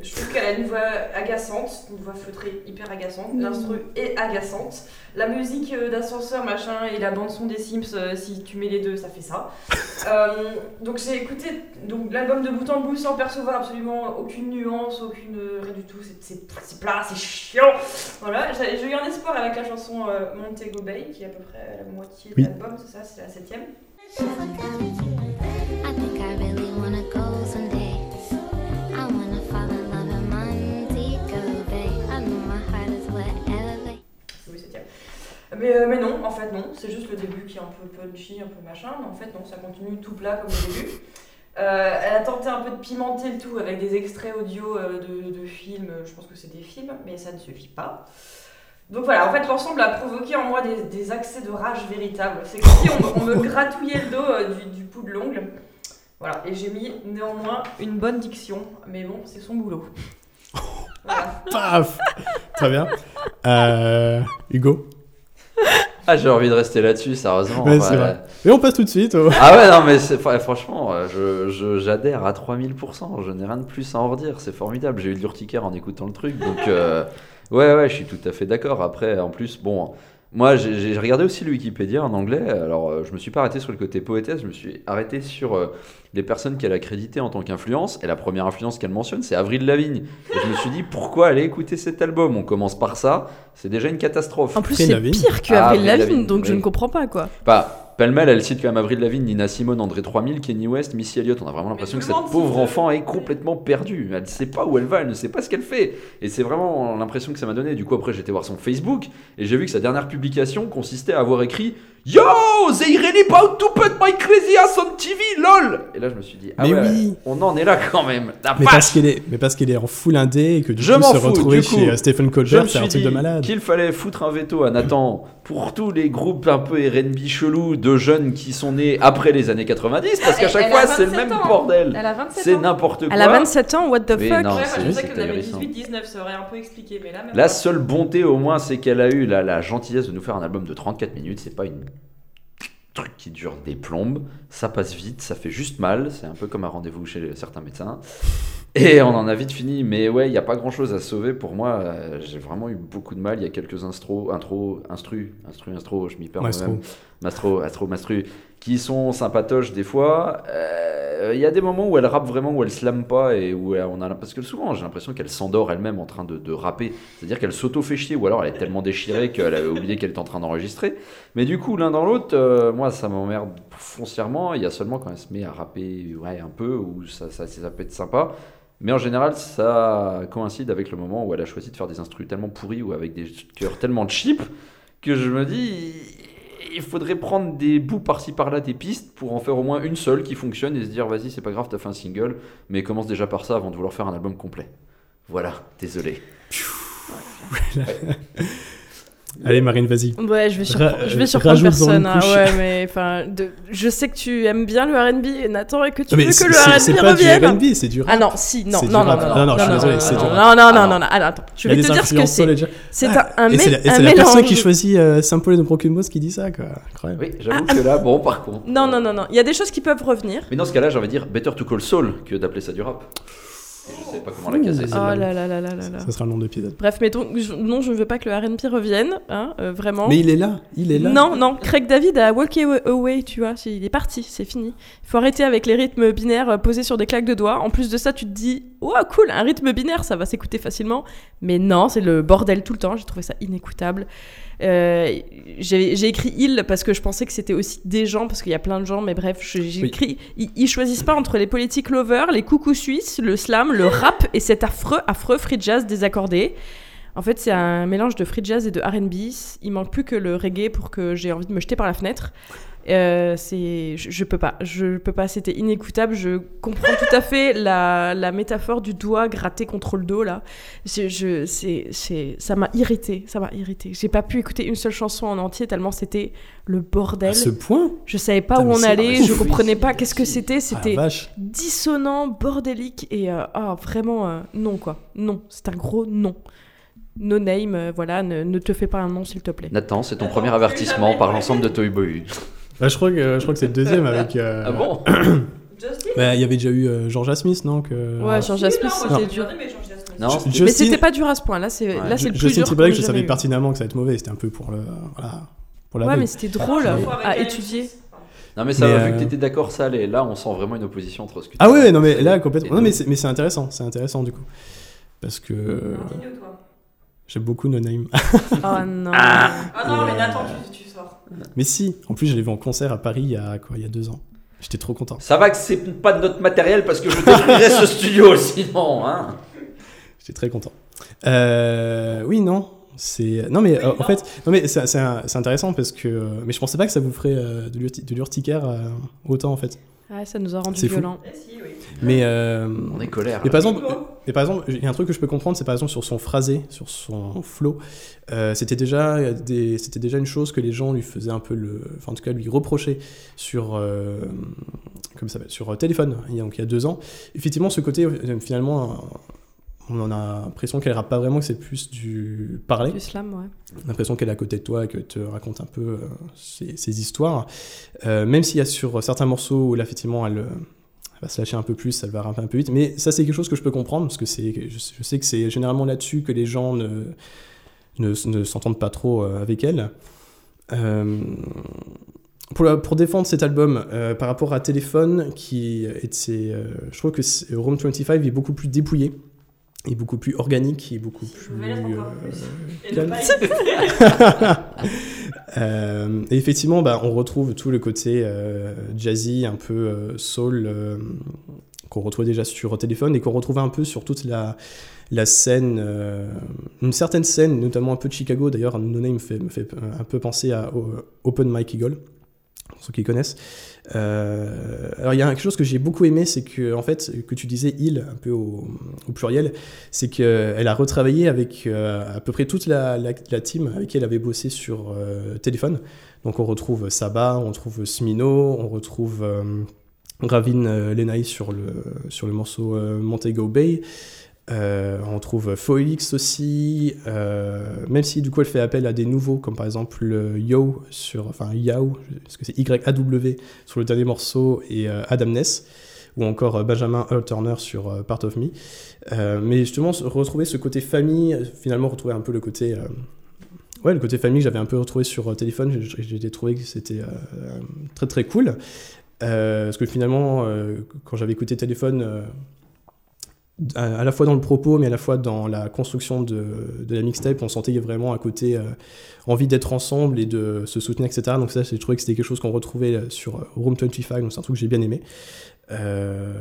Je trouve qu'elle a une voix agaçante, une voix feutrée, hyper agaçante. L'instru est agaçante. La musique euh, d'ascenseur, machin, et la bande-son des Sims, euh, si tu mets les deux, ça fait ça. <laughs> Euh, donc j'ai écouté donc, l'album de bout en bout sans percevoir absolument aucune nuance, aucune. rien du tout. C'est- plat, c'est chiant. Voilà, j'ai eu un espoir avec la chanson euh, Montego Bay, qui est à peu près la moitié de l'album, c'est ça, c'est la septième. Euh, mais non, en fait non, c'est juste le début qui est un peu punchy, un peu machin, mais en fait non, ça continue tout plat comme le début. Euh, elle a tenté un peu de pimenter le tout avec des extraits audio euh, de, de films, je pense que c'est des films, mais ça ne suffit pas. Donc voilà, en fait l'ensemble a provoqué en moi des, des accès de rage véritables. C'est comme si on, me- on me gratouillait le dos euh, du, du bout de l'ongle. Voilà, et j'ai mis néanmoins une bonne diction, mais bon, c'est son boulot. <laughs> Voilà. Paf Très bien. Euh, Hugo? <laughs> Ah, j'ai envie de rester là-dessus, sérieusement. Ouais, c'est vrai. Et on passe tout de suite. Ah ouais, non, mais franchement, euh, je- je- j'adhère à 3000%. Je n'ai rien de plus à en redire. C'est formidable. J'ai eu de l'urticaire en écoutant le truc. Donc, euh, ouais, ouais, je suis tout à fait d'accord. Après, en plus, bon, moi, j'ai regardé aussi le Wikipédia en anglais. Alors, euh, je me suis pas arrêté sur le côté poétesse. Je me suis arrêté sur euh, les personnes qu'elle a créditées en tant qu'influence. Et la première influence qu'elle mentionne, c'est Avril Lavigne. Et je me suis dit, pourquoi aller écouter cet album? On commence par ça. C'est déjà une catastrophe. En plus, c'est pire que Ah, Avril Avril Lavigne, Lavigne, donc je ne comprends pas quoi. Bah, pêle-mêle, elle cite quand même Avril Lavigne, Nina Simone, André 3000, Kenny West, Missy Elliott. On a vraiment l'impression que cette pauvre enfant est complètement perdue. Elle ne sait pas où elle va, elle ne sait pas ce qu'elle fait. Et c'est vraiment l'impression que ça m'a donné. Du coup, après, j'étais voir son Facebook et j'ai vu que sa dernière publication consistait à avoir écrit Yo, they really about to put my crazy ass on TV, lol Et là, je me suis dit, ah Mais ouais, oui. on en est là quand même. La Mais parce qu'elle est, mais parce qu'elle est en full indé et que du Je coup se fous, retrouver du coup, chez euh, Stephen Je Colbert, c'est un truc de malade. qu'il fallait foutre un veto à Nathan pour tous les groupes un peu R&B chelous de jeunes qui sont nés après les années 90 parce qu'à chaque fois a c'est le 27 même ans. bordel. Elle a 27 C'est n'importe quoi. Elle a 27 ans, what the fuck non, Ouais, c'est- moi, je sais qu'elle avait ahurissant. 18-19, ça aurait un peu expliqué, mais là même. La pas. seule bonté au moins c'est qu'elle a eu la, la gentillesse de nous faire un album de 34 minutes, c'est pas une truc qui dure des plombes, ça passe vite, ça fait juste mal, c'est un peu comme un rendez-vous chez certains médecins. Et on en a vite fini, mais ouais, il n'y a pas grand chose à sauver pour moi. euh, J'ai vraiment eu beaucoup de mal. Il y a quelques instros, intro, instru, instru, instro, je m'y perds moi-même. Mastro, astro, mastru, qui sont sympatoches des fois. Euh, Il y a des moments où elle rappe vraiment, où elle slame pas et où elle- on a parce que souvent j'ai l'impression qu'elle s'endort elle-même en train de, de rapper. C'est-à-dire qu'elle s'auto fait chier ou alors elle est tellement déchirée qu'elle avait oublié qu'elle est en train d'enregistrer. Mais du coup l'un dans l'autre, euh, moi ça m'emmerde foncièrement. Il y a seulement quand elle se met à rapper, ouais un peu où ça, ça, ça peut être sympa. Mais en général, ça coïncide avec le moment où elle a choisi de faire des instrus tellement pourris ou avec des chœurs tellement cheap que je me dis, il faudrait prendre des bouts par-ci par-là des pistes pour en faire au moins une seule qui fonctionne et se dire, vas-y, c'est pas grave, t'as fait un single, mais commence déjà par ça avant de vouloir faire un album complet. Voilà, désolé. <laughs> Allez, Marine, vas-y. Ouais, je vais, Ra- surprendre- je vais surprendre rajoute-en personne. hein, couche. ouais, mais enfin, de- je sais que tu aimes bien le R&B, et Nathan, et que tu Mais veux que le R&B c'est pas du revienne. R&B, c'est du rap. Ah non, si, non, non, non, non, Non, non, je suis désolé, c'est du non, rap. non, non, Ah non, non. non, attends, je vais te dire ce que c'est. C'est Ah, un, un, et c'est la, et un c'est la personne mélange. qui choisit euh, Sample de Broken Boss qui dit ça, quoi. Incroyable. Oui, j'avoue que là, bon, par contre. Non, non, non, non, il y a des choses qui peuvent revenir. Mais dans ce cas-là, j'ai envie de dire, better to call soul que d'appeler ça du rap. Je sais pas comment la casser Oh là là là là là là. Ça sera le nom de l'épisode. Bref, mais donc, je- non, je ne veux pas que le RB revienne, hein, euh, vraiment. Mais il est là, il est là. Non, non, Craig David a walk away, tu vois, il est parti, c'est fini. Il faut arrêter avec les rythmes binaires euh, posés sur des claques de doigts. En plus de ça, tu te dis, oh cool, un rythme binaire, ça va s'écouter facilement. Mais non, c'est le bordel tout le temps, j'ai trouvé ça inécoutable. Euh, j'ai écrit il parce que je pensais que c'était aussi des gens, parce qu'il y a plein de gens, mais bref, j'ai Oui. écrit, ils, ils choisissent pas entre les politiques lovers, les coucous suisses, le slam, le rap et cet affreux, affreux free jazz désaccordé. En fait, c'est un mélange de free jazz et de R&B. Il manque plus que le reggae pour que j'ai envie de me jeter par la fenêtre. Euh, c'est, je, je peux pas, je peux pas. C'était inécoutable. Je comprends tout à fait la, la métaphore du doigt gratté contre le dos là. Je, je- c'est, c'est, ça m'a irrité, ça m'a irrité. J'ai pas pu écouter une seule chanson en entier tellement c'était le bordel. À ce point Je savais pas Putain, où on allait, ah, je comprenais pas qu'est-ce que c'était. Ah, C'était dissonant, bordélique et euh, ah, vraiment euh, non quoi. Non, c'est un gros non. No name, euh, voilà, ne, ne te fais pas un nom s'il te plaît. Nathan, c'est ton premier avertissement par l'ensemble de Toy Boy. Bah, je crois que, je crois que c'est le deuxième avec. <laughs> euh, Ah bon <clears throat> Justin bah, Il y avait déjà eu euh, Georgia Smith, non que... Ouais, Georgia Smith, non, moi, dur. Je- Justin- Mais c'était pas dur à ce point. Là, c'est là, c'est le Je plus sais dur. Timberlake, qu'on je savais eu. pertinemment que ça allait être mauvais. C'était un peu pour le. Voilà. Pour la Ouais, mais c'était drôle avec à étudier. Non, mais ça Mais, va, vu euh, que t'étais d'accord, ça allait. Là, on sent vraiment une opposition entre ce que tu Ah dis. ouais, non mais là complètement. Non mais c'est mais c'est intéressant, c'est intéressant du coup. Parce que euh, Continue, toi. j'aime beaucoup No Name. Oh non. Ah non, mais euh, Nathan, tu. Mais si, en plus je l'ai vu en concert à Paris il y a quoi, il y a deux ans. J'étais trop content. Ça va que c'est pas de notre matériel parce que je détruirais ce studio <laughs> sinon, hein. J'étais très content. Euh, oui, non. C'est non mais Oui, euh, en fait non mais c'est intéressant parce que euh, mais je pensais pas que ça vous ferait euh, de l'urti- de l'urticaire autant en fait Ah, ça nous a rendu violents. Eh si, oui. mais euh, On est colère. Mais par exemple, Bingo. mais par exemple, il y a un truc que je peux comprendre, c'est par exemple sur son phrasé, sur son flow. Euh, c'était déjà des, c'était déjà une chose que les gens lui faisaient un peu le, enfin en tout cas lui reprochaient sur, euh, comme ça s'appelle, sur euh, téléphone. Il y a, donc il y a deux ans. Effectivement, ce côté finalement, on en a l'impression qu'elle rappe pas vraiment, que c'est plus du parler. Du slam, ouais. l'impression qu'elle est à côté de toi et que te raconte un peu euh, ses, ses histoires. Euh, même s'il y a sur certains morceaux où là, effectivement, elle, euh, elle va se lâcher un peu plus, elle va rapper un peu vite. Mais ça, c'est quelque chose que je peux comprendre, parce que c'est, je, je sais que c'est généralement là-dessus que les gens ne, ne, ne s'entendent pas trop avec elle. Euh, pour, la- pour défendre cet album euh, par rapport à Téléphone, qui était, euh, je trouve que Room 25 est beaucoup plus dépouillé, est beaucoup plus organique, est beaucoup Je plus, euh, calme. <laughs> Euh, et effectivement, bah, on retrouve tout le côté euh, jazzy, un peu euh, soul, euh, qu'on retrouvait déjà sur téléphone et qu'on retrouvait un peu sur toute la, la scène, euh, une certaine scène, notamment un peu de Chicago. D'ailleurs, No Name me fait, me fait un peu penser à Open Mike Eagle, pour ceux qui connaissent. Euh, alors, il y a quelque chose que j'ai beaucoup aimé, c'est que, fait, que tu disais il, un peu au, pluriel, c'est qu'elle a retravaillé avec euh, à peu près toute la, team avec qui elle avait bossé sur euh, téléphone. Donc on retrouve Saba, on retrouve Smino, on retrouve euh, Ravin euh, Lenai sur le, sur le morceau euh, Montego Bay. Euh, on trouve Foelix aussi, euh, même si du coup elle fait appel à des nouveaux, comme par exemple le Yo sur, enfin Yao, parce que c'est Y-A-W sur le dernier morceau, et euh, Adam Ness, ou encore Benjamin Earl Turner sur Part of Me. Mais justement, retrouver ce côté famille, finalement retrouver un peu le côté. ouais, le côté famille que j'avais un peu retrouvé sur téléphone, j'ai- trouvé que c'était très très cool. Parce que finalement, quand j'avais écouté téléphone, à, à la fois dans le propos, mais à la fois dans la construction de, de la mixtape, on sentait vraiment un côté euh, envie d'être ensemble et de se soutenir, etc. Donc ça, j'ai trouvé que c'était quelque chose qu'on retrouvait euh, sur euh, Room 25, donc c'est un truc que j'ai bien aimé. Euh,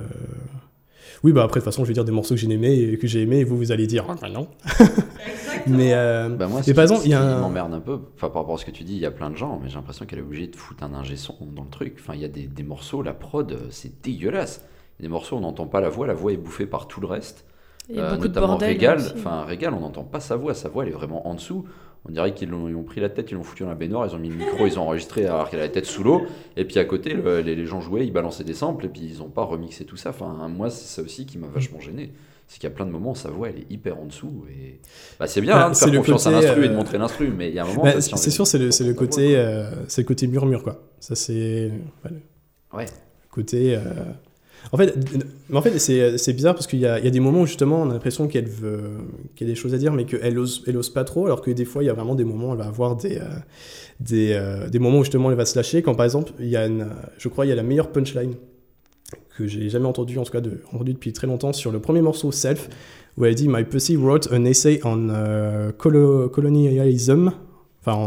Oui, bah après, de toute façon, je vais dire des morceaux que j'ai aimé et que j'ai aimé, et vous, vous allez dire, ah, bah non. <laughs> Exactement. Mais, euh, Bah moi, mais par exemple, il y a un. m'emmerde un peu, enfin par rapport à ce que tu dis, il y a plein de gens, mais j'ai l'impression qu'elle est obligée de foutre un ingé son dans le truc. Enfin, il y a des, des morceaux, la prod, c'est dégueulasse. Des morceaux, on n'entend pas la voix, la voix est bouffée par tout le reste. Il y a Euh, beaucoup de notamment bordel. Régal, enfin Régal, on n'entend pas sa voix, sa voix elle est vraiment en dessous. On dirait qu'ils l'ont- ils ont pris la tête, ils l'ont foutu dans la baignoire, ils ont mis le micro, ils ont enregistré alors qu'elle a la tête sous l'eau. Et puis à côté, le- les, les gens jouaient, ils balançaient des samples et puis ils n'ont pas remixé tout ça. Enfin, moi, c'est ça aussi qui m'a vachement gêné. C'est qu'il y a plein de moments sa voix elle est hyper en dessous. Et... Bah, c'est bien Bah, hein, de c'est faire confiance à côté, l'instru et de euh, montrer l'instru, mais il y a un moment. Bah, c'est de- sûr, c'est le, c'est le ta voix, côté, quoi. euh, c'est le côté murmure, quoi. Ça, c'est. Ouais. côté. euh, En fait, mais en fait c'est bizarre parce qu'il y y a des moments où justement on a l'impression qu'elle veut qu'il y a des choses à dire mais qu'elle ose, elle ose pas trop alors que des fois il y a vraiment des moments où elle va avoir des, euh, des, euh, des moments où justement elle va se lâcher. Quand par exemple il y a une, je crois il y a la meilleure punchline que j'ai jamais entendu en tout cas de, entendu depuis très longtemps sur le premier morceau Self où elle dit My pussy wrote an essay on colo- colonialism. Enfin en,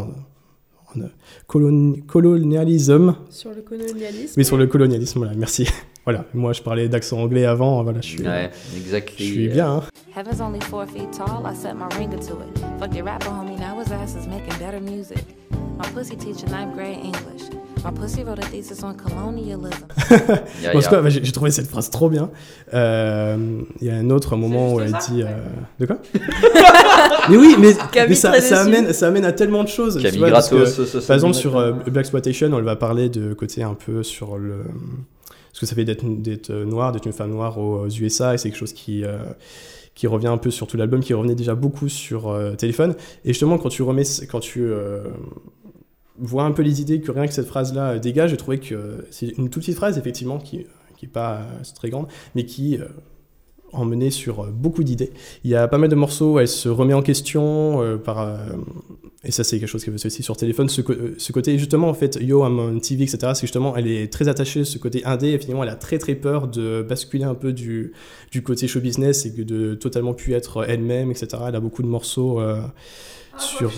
en, euh, coloni- colonialism. Sur le colonialisme. oui sur le colonialisme voilà merci voilà moi je parlais d'accent anglais avant voilà je suis Ouais, je exactement. suis bien hein. Heaven's only four feet tall, I set my ringer to it. Fuck your rapper homie, now his ass is making better music. My pussy teacher ninth grade English. My pussy wrote a thesis on colonialism. <laughs> Bah, j'ai trouvé cette phrase trop bien. Euh, Il y a un autre moment où elle dit. euh, De quoi? <laughs> Mais oui, mais, ça, amène, ça amène à tellement de choses. tu Camille vois, parce que, Gratos, ce- ce par exemple, sur euh, Black Exploitation, on va parler de côté un peu sur le. Ce que ça fait d'être d'être noir, d'être une femme noire aux, USA, et c'est quelque chose qui. euh, qui revient un peu sur tout l'album, qui revenait déjà beaucoup sur euh, téléphone. Et justement, quand tu remets, quand tu euh, vois un peu les idées que rien que cette phrase-là euh, dégage, j'ai trouvé que c'est une toute petite phrase, effectivement, qui qui pas euh, très grande, mais qui emmenait sur euh, beaucoup d'idées. Il y a pas mal de morceaux où elle se remet en question euh, par euh, et ça c'est quelque chose qu'elle veut aussi sur téléphone. Ce, côté justement en fait yo I'm on TV etc c'est justement elle est très attachée à ce côté indé et finalement elle a très très peur de basculer un peu du, du côté show business et que de totalement pu être elle-même etc elle a beaucoup de morceaux euh, Ah, sur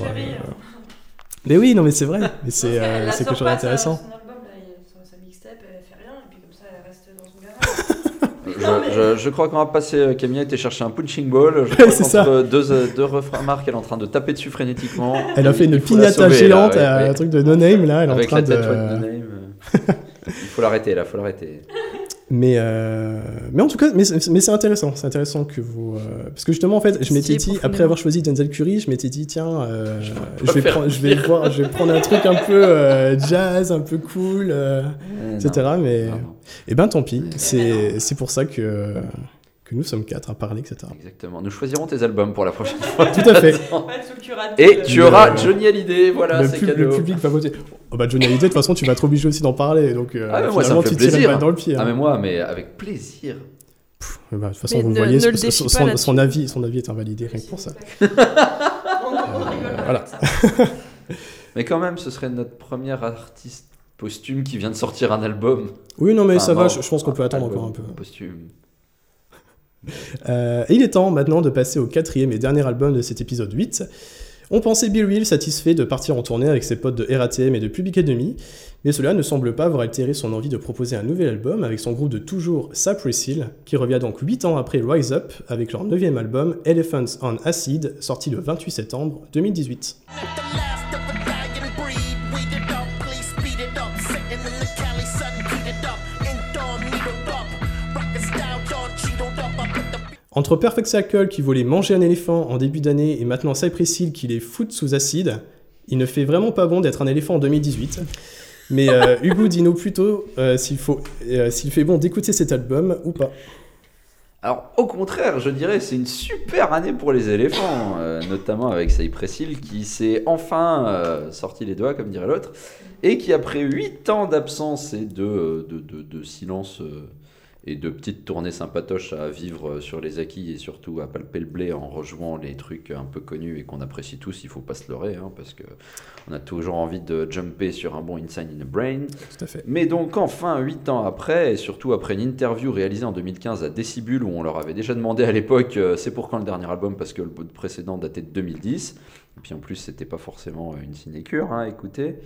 mais oui non mais c'est vrai. C'est quelque chose d'intéressant Son, son album, là, il- son- sa mixtape, elle fait rien, et puis comme ça, elle reste dans son garage. Je, je- je crois qu'on va passer. euh, Camille a été chercher un punching ball. Je <laughs> crois C'est qu'entre deux, euh, deux remarques, elle est en train de taper dessus frénétiquement. elle a fait une Il pignata géante ouais, ouais. un truc de no name là elle est Avec en train la de tatouage de Name. euh, <laughs> Il faut l'arrêter là, faut l'arrêter. Mais, euh, mais en tout cas, mais, c'est- mais c'est intéressant, c'est intéressant que vous... euh, parce que justement, en fait, je m'étais dit, après avoir choisi Denzel Curry, je m'étais dit, tiens, euh, je, vais prendre, je, vais voir, je vais prendre un truc un peu euh, jazz, un peu cool, euh, etc. Mais, non, non, eh ben tant pis, c'est pour ça que, que nous sommes quatre à parler, etc. Exactement. Nous choisirons tes albums pour la prochaine <laughs> fois. Tout à fait. <laughs> Curateur. Et tu auras Johnny Hallyday, voilà, le, c'est pub- cadeau. le public va voter. Oh bah Johnny Hallyday, de toute façon, tu vas être obligé aussi d'en parler, donc euh, Ah, mais moi, ça me fait plaisir. dans le pied. Ah hein. mais moi, mais avec plaisir. Eh ben, de toute façon, Mais vous ne- voyez, ne son, son- avis, son avis est invalidé, rien que pour ça. <laughs> Rigole voilà. Mais quand même, ce serait notre premier artiste posthume qui vient de sortir un album. Oui, non, mais Enfin, ça va, je, je pense qu'on peut attendre album encore un peu. Posthume. Euh, il est temps maintenant de passer au quatrième et dernier album de cet épisode 8. On pensait Be Real satisfait de partir en tournée avec ses potes de RATM et de Public Enemy, mais cela ne semble pas avoir altéré son envie de proposer un nouvel album avec son groupe de toujours Cypress qui revient donc 8 ans après Rise Up avec leur neuvième album Elephants on Acid, sorti le 28 septembre 2018. Entre Perfect Circle qui voulait manger un éléphant en début d'année et maintenant Cypress Hill qui les fout sous acide, il ne fait vraiment pas bon d'être un éléphant en 2018. Mais euh, <laughs> Hugo, dis-nous plutôt euh, s'il faut, euh, s'il fait bon d'écouter cet album ou pas. Alors, au contraire, je dirais c'est une super année pour les éléphants, euh, notamment avec Cypress Hill qui s'est enfin euh, sorti les doigts, comme dirait l'autre, et qui, après 8 ans d'absence et de, de, de- de silence euh, et de petites tournées sympatoches à vivre euh, sur les acquis et surtout à palper le blé en rejouant les trucs un peu connus et qu'on apprécie tous, il faut pas se leurrer, hein, parce que on a toujours envie de jumper sur un bon Inside in the Brain. Tout à fait. Mais donc enfin, 8 ans après, et surtout après une interview réalisée en 2015 à Decibel, où on leur avait déjà demandé à l'époque euh, c'est pour quand le dernier album, parce que le précédent datait de 2010, et puis en plus c'était pas forcément une sinécure, hein, écoutez.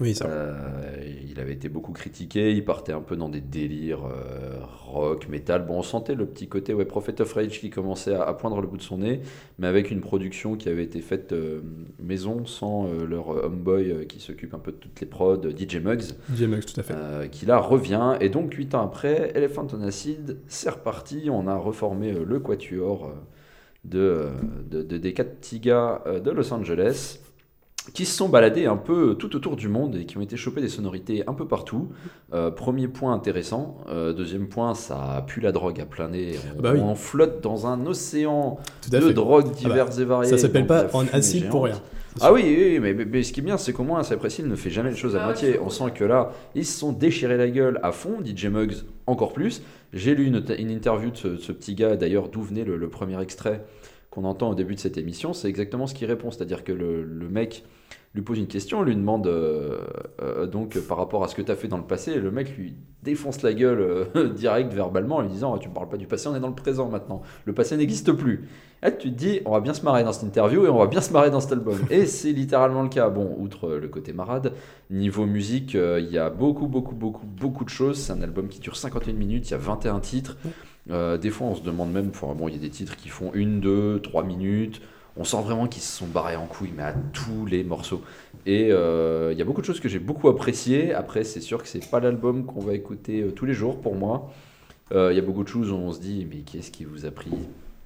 Oui, ça. Euh, il avait été beaucoup critiqué, il partait un peu dans des délires euh, rock, métal. Bon, on sentait le petit côté ouais, Prophet of Rage qui commençait à, à poindre le bout de son nez, mais avec une production qui avait été faite euh, maison sans leur homeboy qui s'occupe un peu de toutes les prods, DJ Muggs. DMX, tout à fait. Qui là revient. Et donc, 8 ans après, Elephant on Acid, c'est reparti. On a reformé le quatuor de, euh, de- de- des quatre petits gars euh, de Los Angeles. qui se sont baladés un peu tout autour du monde et qui ont été chopés des sonorités un peu partout. Euh, premier point intéressant. Euh, deuxième point, ça pue la drogue à plein nez. On, Ah bah oui. on flotte dans un océan Tout à de fait. drogues Ah bah, diverses et variées. Ça s'appelle pas en acide pour rien. Ah oui, oui, mais, mais- mais ce qui est bien, c'est qu'au moins Cypress Hill ne fait jamais les choses à Ah moitié. On sent que là, ils se sont déchirés la gueule à fond, DJ Muggs encore plus. J'ai lu une, interview de ce, petit gars, d'ailleurs, d'où venait le, premier extrait qu'on entend au début de cette émission. C'est exactement ce qu'il répond, c'est-à-dire que le, le mec lui pose une question, lui demande euh, euh, donc par rapport à ce que tu as fait dans le passé, et le mec lui défonce la gueule euh, <laughs> direct verbalement en lui disant Tu me parles pas du passé, on est dans le présent maintenant. Le passé n'existe plus. Là, tu te dis, on va bien se marrer dans cette interview et on va bien se marrer dans cet album. Et <laughs> c'est littéralement le cas. Bon, outre euh, le côté marade, niveau musique, euh, il y a beaucoup, beaucoup, beaucoup, beaucoup de choses. C'est un album qui dure 51 minutes, il y a 21 titres. Euh, des fois, on se demande même, enfin, bon, il y a des titres qui font 1, 2, 3 minutes. On sent vraiment qu'ils se sont barrés en couille, mais à tous les morceaux. Et euh, il y a beaucoup de choses que j'ai beaucoup appréciées. Après, c'est sûr que c'est pas l'album qu'on va écouter euh, tous les jours pour moi. Euh, Il y a beaucoup de choses où on se dit, mais qu'est-ce qui vous a pris?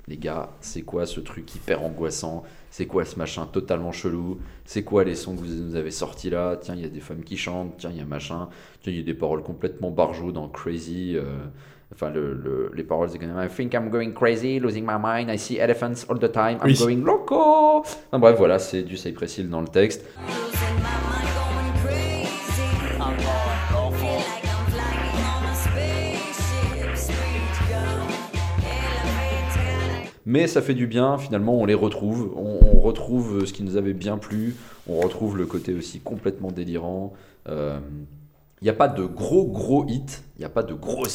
Les gars, c'est quoi ce truc hyper angoissant? C'est quoi ce machin totalement chelou? C'est quoi les sons que vous nous avez sortis là? Tiens, il y a des femmes qui chantent, tiens, il y a machin, tiens, il y a des paroles complètement barjot dans Crazy. Enfin, le, le- les paroles, c'est quand même I think I'm going crazy, losing my mind, I see elephants all the time, I'm Oui. going loco. Enfin, bref, voilà, c'est du Cypress Hill dans le texte. Mais ça fait du bien, finalement, on les retrouve. On, on retrouve ce qui nous avait bien plu. On retrouve le côté aussi complètement délirant. Euh, Il n'y a pas de gros, gros hits. Il n'y a pas de gros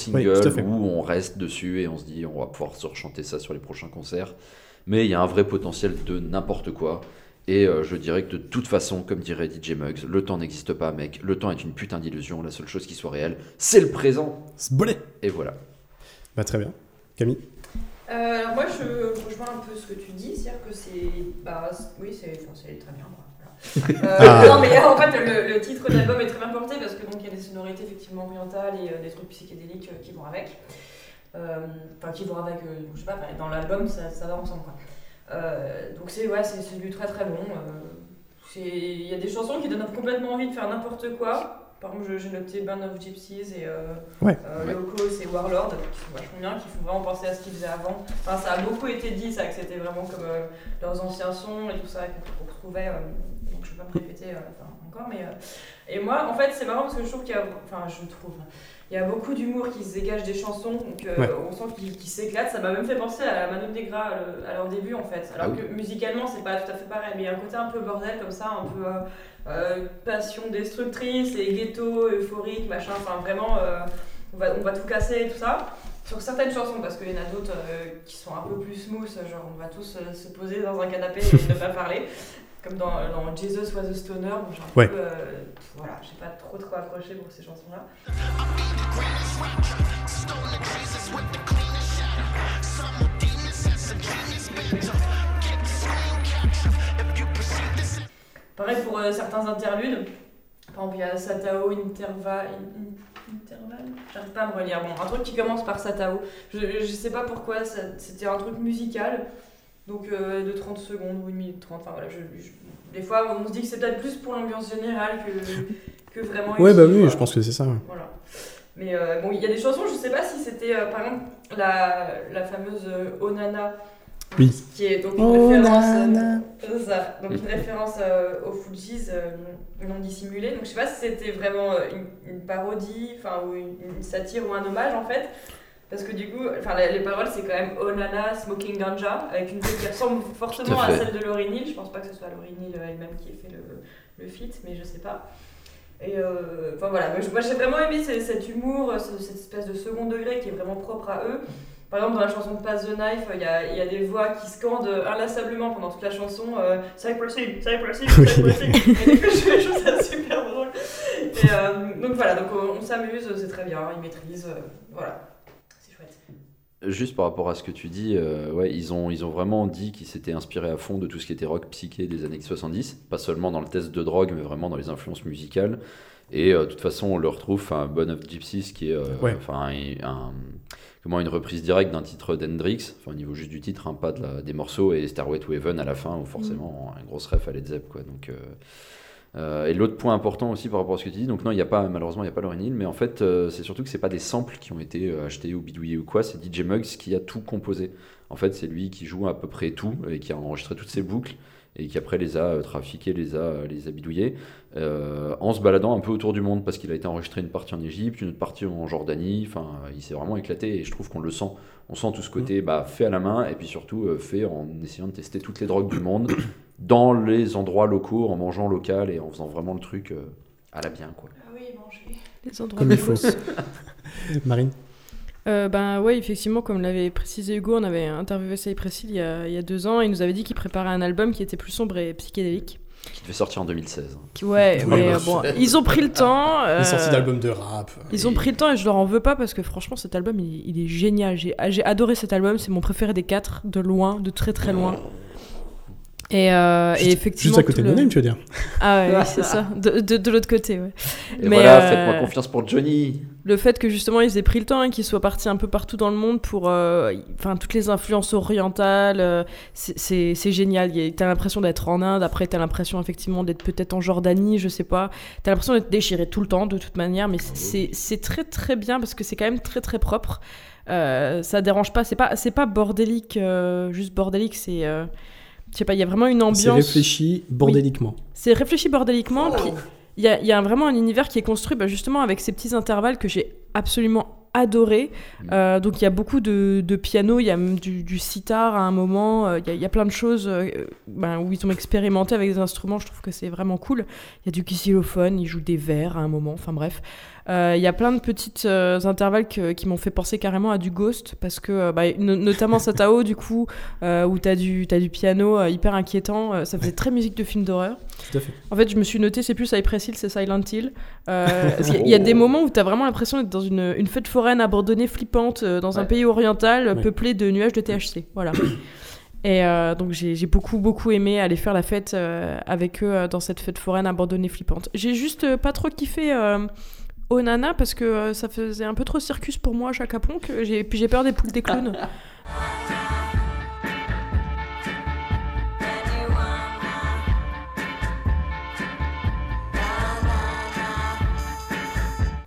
à fait. où on reste dessus et on se dit on va pouvoir se rechanter ça sur les prochains concerts. Mais il y a un vrai potentiel de n'importe quoi. Et euh, je dirais que de toute façon, comme dirait DJ Muggs, le temps n'existe pas, mec. Le temps est une putain d'illusion. La seule chose qui soit réelle, c'est le présent. C'est. Et voilà. Bah très bien. Camille Euh, alors moi, je rejoins un peu ce que tu dis, c'est-à-dire que c'est, bah, oui, c'est, enfin, c'est très bien. Euh, Ah. Non, mais en fait, le, le titre de l'album est très bien porté parce que donc il y a des sonorités effectivement orientales et euh, des trucs psychédéliques euh, qui vont avec. Enfin, qui vont avec, je sais pas, dans l'album, ça, ça va ensemble. Quoi. Euh, donc c'est ouais, c'est du très très bon. euh, Il y a des chansons qui donnent complètement envie de faire n'importe quoi. Par exemple, j'ai noté Band of Gypsies et euh, Ouais. Locos et Warlord, qui sont vachement bien, qui font vraiment penser à ce qu'ils faisaient avant. Enfin, ça a beaucoup été dit, ça, que c'était vraiment comme leurs anciens sons et tout ça, qu'on retrouvait. Vais pas me répéter euh, enfin, encore, mais. euh, et moi, en fait, c'est marrant parce que je trouve qu'il y a. Enfin, je trouve. Il y a beaucoup d'humour qui se dégage des chansons, donc euh, Ouais. on sent qu'ils qu'ils s'éclatent. Ça m'a même fait penser à la Manu Negra à, le- à leur début en fait. Alors Ah oui. que musicalement, c'est pas tout à fait pareil, mais il y a un côté un peu bordel comme ça, un peu euh, passion destructrice et ghetto, euphorique, machin. Enfin, vraiment, euh, on, va, on va tout casser et tout ça. Sur certaines chansons, parce qu'il y en a d'autres euh, qui sont un peu plus smooth, genre on va tous euh, se poser dans un canapé et ne pas <laughs> parler. Comme dans, dans Jesus Was a Stoner, où j'ai un Ouais. peu. euh, voilà, j'ai pas trop trop accroché pour ces chansons-là. Pareil pour euh, certains interludes. Par exemple, il y a Satao Interva... in- in- Interval? J'arrive pas à me relire. Bon, un truc qui commence par Satao. Je, je sais pas pourquoi, c'était un truc musical. Donc euh, de 30 secondes ou une minute 30. Enfin, voilà, je- je- des fois, on se dit que c'est peut-être plus pour l'ambiance générale que, <laughs> que vraiment. Ouais, bah oui, quoi. je pense que c'est ça. ouais. Voilà. Mais euh, bon, il y a des chansons, je sais pas si c'était euh, par exemple la, la fameuse Onana. Oui. Qui est donc une Onana. référence. euh, ça, donc une <laughs> référence euh, aux Fujis euh, non dissimulée. Donc je sais pas si c'était vraiment une, une parodie, enfin ou une, une satire ou un hommage en fait. Parce que du coup, enfin les paroles c'est quand même Onana Smoking Ganja avec une voix qui ressemble fortement à celle de Laurie Neal. Je pense pas que ce soit Laurie Neal elle-même qui ait fait le, le feat, mais je sais pas. Et euh, enfin voilà, moi, j'ai vraiment aimé ce- cet humour, ce- cette espèce de second degré qui est vraiment propre à eux. Par exemple, dans la chanson Pass the Knife, il y a, y a des voix qui scandent inlassablement pendant toute la chanson euh, Cypress Hill, Cypress Hill, Cypress Hill. Et du coup, je trouve ça super drôle. Et, euh, donc voilà, donc on, on s'amuse, c'est très bien, ils maîtrisent, euh, voilà. Juste par rapport à ce que tu dis, euh, ouais, ils ont, ils ont vraiment dit qu'ils s'étaient inspirés à fond de tout ce qui était rock psyché des années 70, pas seulement dans le test de drogue, mais vraiment dans les influences musicales. Et euh, de toute façon, on le retrouve, enfin, Bon of Gypsies, qui est euh, Ouais. enfin, un, un- comment, une reprise directe d'un titre d'Hendrix, enfin, au niveau juste du titre, hein, pas de la- des morceaux, et Starway to Heaven à la fin, où forcément, un grosse ref à Led Zepp, quoi. Donc, euh, et l'autre point important aussi par rapport à ce que tu dis, donc non, il n'y a pas, malheureusement, il n'y a pas Lauryn mais en fait, euh, c'est surtout que c'est pas des samples qui ont été euh, achetés ou bidouillés ou quoi, c'est DJ Muggs qui a tout composé. En fait, c'est lui qui joue à peu près tout et qui a enregistré toutes ces boucles et qui après les a euh, trafiquées, les a, les a bidouillées euh, en se baladant un peu autour du monde parce qu'il a été enregistré une partie en Égypte, une autre partie en Jordanie. Enfin, euh, il s'est vraiment éclaté et je trouve qu'on le sent. On sent tout ce côté bah, fait à la main et puis surtout euh, fait en essayant de tester toutes les drogues du monde <coughs> dans les endroits locaux, en mangeant local et en faisant vraiment le truc euh, à la bien. Quoi. Ah oui, manger. Les endroits Comme il faut. <laughs> Marine? Euh, ben ouais, effectivement, comme l'avait précisé Hugo, on avait interviewé Cypress Hill il y, a, il y a deux ans. Et il nous avait dit qu'il préparait un album qui était plus sombre et psychédélique. Qui devait sortir en 2016. Qui- Ouais, <laughs> mais euh, bon, ils ont pris le temps. Euh, sorties d'albums de rap. Ils ont pris le temps et je leur en veux pas parce que franchement cet album il, il est génial. J'ai ah, j'ai adoré cet album, c'est mon préféré des quatre, de loin, de très très loin. Et, euh, et effectivement. Juste à côté de le- Name, tu veux dire <laughs> Ah ouais, oui, c'est <laughs> ça. De, de, de l'autre côté, ouais. Et Mais, voilà, euh, faites-moi confiance pour Johnny. Le fait que justement ils aient pris le temps et qu'ils soient partis un peu partout dans le monde pour. euh, Enfin, toutes les influences orientales, euh, c'est- génial. T'as l'impression d'être en Inde, après t'as l'impression effectivement d'être peut-être en Jordanie, je sais pas. T'as l'impression d'être déchiré tout le temps de toute manière, mais c'est- très très bien parce que c'est quand même très très propre. Euh, ça dérange pas, c'est pas, c'est pas bordélique, euh, juste bordélique, c'est. Je sais pas, il y a vraiment une ambiance. C'est réfléchi bordéliquement. C'est réfléchi bordéliquement. puis Il y a, il y a vraiment un univers qui est construit bah, justement avec ces petits intervalles que j'ai absolument adoré. Euh, donc il y a beaucoup de, de piano, il y a même du, du sitar à un moment, euh, il y, a- il y a plein de choses euh, ben, où ils ont expérimenté avec des instruments, je trouve que c'est vraiment cool. Il y a du xylophone, ils jouent des verres à un moment, enfin bref. Euh, Il y a plein de petites euh, intervalles que- qui m'ont fait penser carrément à du Ghost, parce que, euh, bah, no- notamment Satao, du coup, euh, où t'as du, t'as du piano euh, hyper inquiétant, euh, ça faisait très musique de film d'horreur. Tout à fait. En fait, je me suis noté, c'est plus Cypress Hill, c'est Silent Hill. Euh, <laughs> y il y a des moments où t'as vraiment l'impression d'être dans une, une fête foraine abandonnée, flippante, euh, dans un pays oriental, euh, Ouais. peuplé de nuages de THC. Voilà. Et euh, donc j'ai beaucoup beaucoup aimé aller faire la fête euh, avec eux euh, dans cette fête foraine abandonnée flippante. J'ai juste euh, pas trop kiffé euh, Onana parce que euh, ça faisait un peu trop circus pour moi, Chaka Ponk. J'ai- Puis j'ai peur des poules des clowns. <laughs>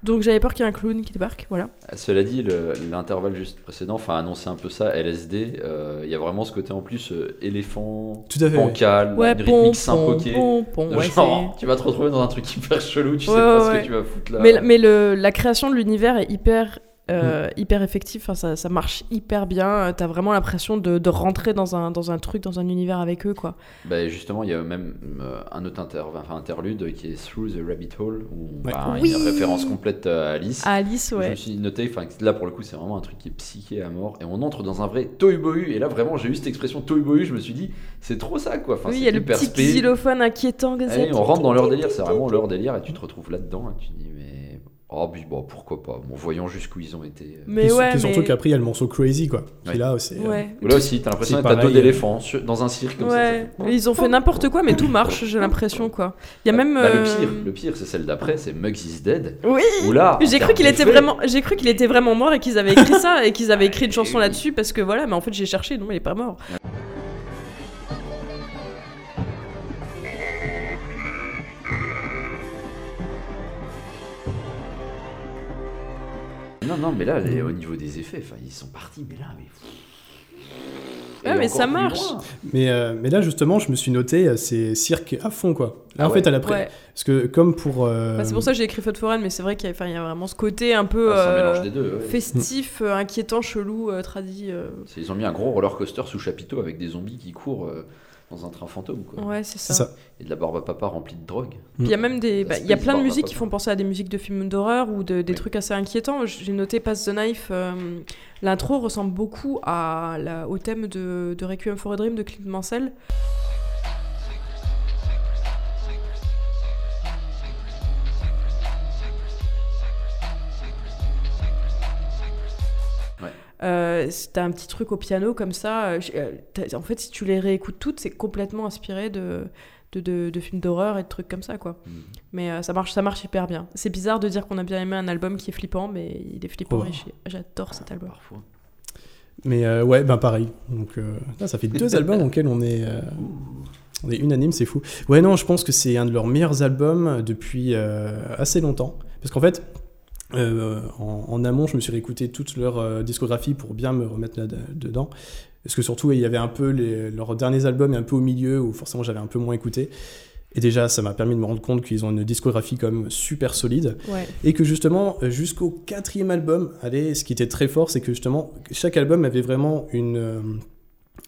Donc j'avais peur qu'il y ait un clown qui débarque, voilà. Cela dit, le- l'intervalle juste précédent, enfin annoncer un peu ça, LSD, euh, il y a vraiment ce côté en plus euh, éléphant, Tout à fait. bancal, Ouais, une pom, rythmique De ouais, genre, tu vas te retrouver dans un truc hyper chelou, tu Ouais, sais pas ouais, ce que tu vas foutre là. Mais, mais le, la création de l'univers est hyper, Euh, hyper effective, enfin, ça, ça marche hyper bien. T'as vraiment l'impression de, de rentrer dans un, dans un truc, dans un univers avec eux, quoi. Bah, justement, il y a même euh, un autre inter- enfin, interlude qui est Through the Rabbit Hole, où Ouais. bah, Oui. une référence complète à Alice. À Alice, Je me ouais. suis noté, enfin là pour le coup c'est vraiment un truc qui est psyché à mort et on entre dans un vrai tohu bohu et là vraiment j'ai eu cette expression tohu bohu, je me suis dit c'est trop ça quoi. Enfin, oui, il y a le petit xylophone inquiétant. Allez, ça. on rentre dans leur délire, c'est vraiment leur délire et tu te retrouves là-dedans et tu te dis oh puis bon pourquoi pas. Bon voyons jusqu'où ils ont été. euh. Mais Puis- ouais, puis surtout mais... qu'après, il y a le morceau Crazy, quoi. Ouais. là, c'est. euh, Ouais. Ou là aussi t'as l'impression C'est d'être à dos pareil, d'éléphant sur- dans un cirque comme ça, ça Ouais, fait- ils ont fait n'importe quoi, mais tout marche, j'ai l'impression, quoi. Il y a même. Bah, le euh, pire, le pire c'est celle d'après, c'est Muggs is Dead. Oui J'ai cru qu'il était vraiment, j'ai cru qu'il était vraiment mort et qu'ils avaient écrit ça et qu'ils avaient écrit une <laughs> chanson là-dessus parce que voilà, mais en fait j'ai cherché, non, il est pas mort. Non non mais là les- au niveau des effets, ils sont partis mais là mais. Ouais, Et mais encore ça marche. Mais, euh, mais là, justement, je me suis noté, euh, c'est cirque à fond, quoi. Là, Ah en ouais. fait, à l'après. Ouais. Parce que, comme pour. euh, Bah, c'est pour ça que j'ai écrit Fête foraine, mais c'est vrai qu'il y, a- y vraiment ce côté un peu Ah, un euh, des deux. ouais. festif, inquiétant, chelou, euh, tradi. euh. C'est- Ils ont mis un gros roller coaster sous chapiteau avec des zombies qui courent euh, dans un train fantôme. Quoi. Ouais, c'est ça. Ça. Et de la barbe à papa remplie de drogue. Puis il y a même des, bah, il y a plein de musiques qui font penser à des musiques de films d'horreur ou de- des Oui. trucs assez inquiétants. J'ai noté Pass the Knife. euh, L'intro ressemble beaucoup à la- au thème de, de Requiem for a Dream de Clint Mansell. Euh, c'est- T'as un petit truc au piano comme ça. euh, euh, en fait, si tu les réécoutes toutes, c'est complètement inspiré de, de, de- de films d'horreur et de trucs comme ça, quoi. Mm. Mais euh, ça, marche, ça marche hyper bien. C'est bizarre de dire qu'on a bien aimé un album qui est flippant, mais il est flippant Oh. j'adore cet album. Parfois. Mais euh, ouais, ben pareil. Donc, euh, là, ça fait deux albums <laughs> auxquels on est, euh, on est unanime, c'est fou. Ouais, non, je pense que c'est un de leurs meilleurs albums depuis euh, assez longtemps. Parce qu'en fait, euh, en, en amont, je me suis réécouté toute leur euh, discographie pour bien me remettre là dedans. Parce que surtout, il y avait un peu les- leurs derniers albums et un peu au milieu où forcément j'avais un peu moins écouté. Et déjà, ça m'a permis de me rendre compte qu'ils ont une discographie quand même super solide. Ouais. Et que justement, euh, jusqu'au quatrième album, allez, ce qui était très fort, c'est que justement, chaque album avait vraiment une, euh,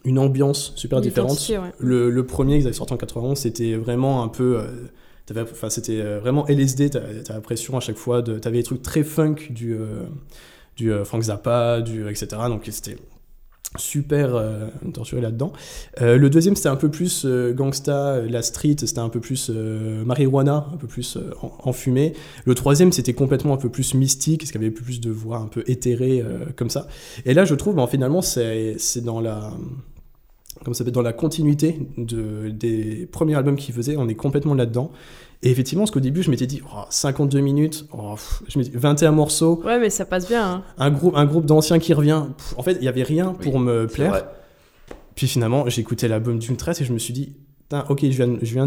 une ambiance super différente. ouais. Le, le premier qu'ils avaient sorti en 91, c'était vraiment un peu. T'avais- Enfin, c'était euh, vraiment LSD, t'as l'impression à chaque fois, de- t'avais des trucs très funk du, euh, euh, Frank Zappa, du, etc. Donc c'était super euh, torturé là-dedans. Le deuxième, c'était un peu plus gangsta, la street, c'était un peu plus marijuana, un peu plus en- enfumé. Le troisième, c'était complètement un peu plus mystique, parce qu'il y avait plus de voix un peu éthérées euh, comme ça. Et là, je trouve, ben, finalement, c'est dans la comme ça s'appelle, dans la continuité de, des premiers albums qu'il faisait, on est complètement là-dedans. Et effectivement, parce qu'au début, je m'étais dit, oh, 52 minutes, oh, pff, je dit, 21 morceaux, Ouais, mais ça passe bien. hein. un groupe, un groupe d'anciens qui revient. Pff, en fait, il n'y avait rien pour Oui, me plaire. vrai. Puis finalement, j'ai écouté l'album d'une traite et je me suis dit, ok, je viens, je viens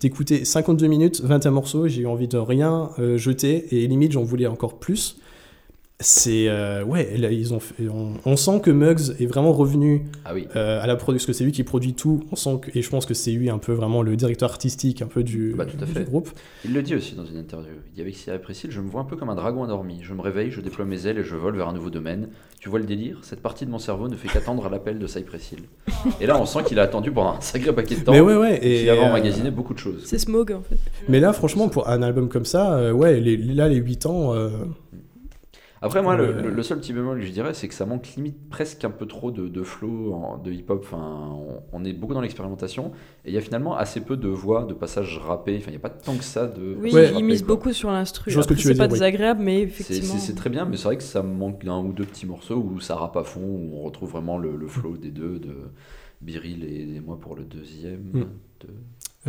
d'écouter 52 minutes, 21 morceaux, j'ai eu envie de rien euh, jeter et limite j'en voulais encore plus. C'est. euh, ouais, là, ils ont fait- on, on sent que Muggs est vraiment revenu Ah oui. euh, à la production, parce que c'est lui qui produit tout. On sent que, et je pense que c'est lui un peu vraiment le directeur artistique un peu du, Bah, tout à du fait. groupe. Il le dit aussi dans une interview. Il dit avec Cyril Priscille, je me vois un peu comme un dragon endormi. Je me réveille, je déploie mes ailes et je vole vers un nouveau domaine. Tu vois le délire? Cette partie de mon cerveau ne fait qu'attendre à l'appel de Cypress Hill. Et là, on sent qu'il a attendu pendant un sacré paquet de temps. Mais ouais, ouais. Et qu'il avait euh, emmagasiné beaucoup de choses. C'est Smog en fait. mais là, franchement, pour un album comme ça, euh, ouais, les, là, les 8 ans. Euh, Après, moi, le, Ouais. le- le seul petit bémol que je dirais, c'est que ça manque limite presque un peu trop de, de flow, en- de hip-hop. Enfin, on, on est beaucoup dans l'expérimentation. Et il y a finalement assez peu de voix, de passages rappés. Enfin, il n'y a pas tant que ça de. Oui, Ouais. il rappés, mise quoi. beaucoup sur l'instru. Je vois ce que Après, tu veux C'est pas dire, oui. désagréable, mais C'est- effectivement. C'est c'est très bien, mais c'est vrai que ça manque d'un ou deux petits morceaux où ça rappe à fond, où on retrouve vraiment le, le flow des deux, de Biril et, et moi pour le deuxième. Mm. De...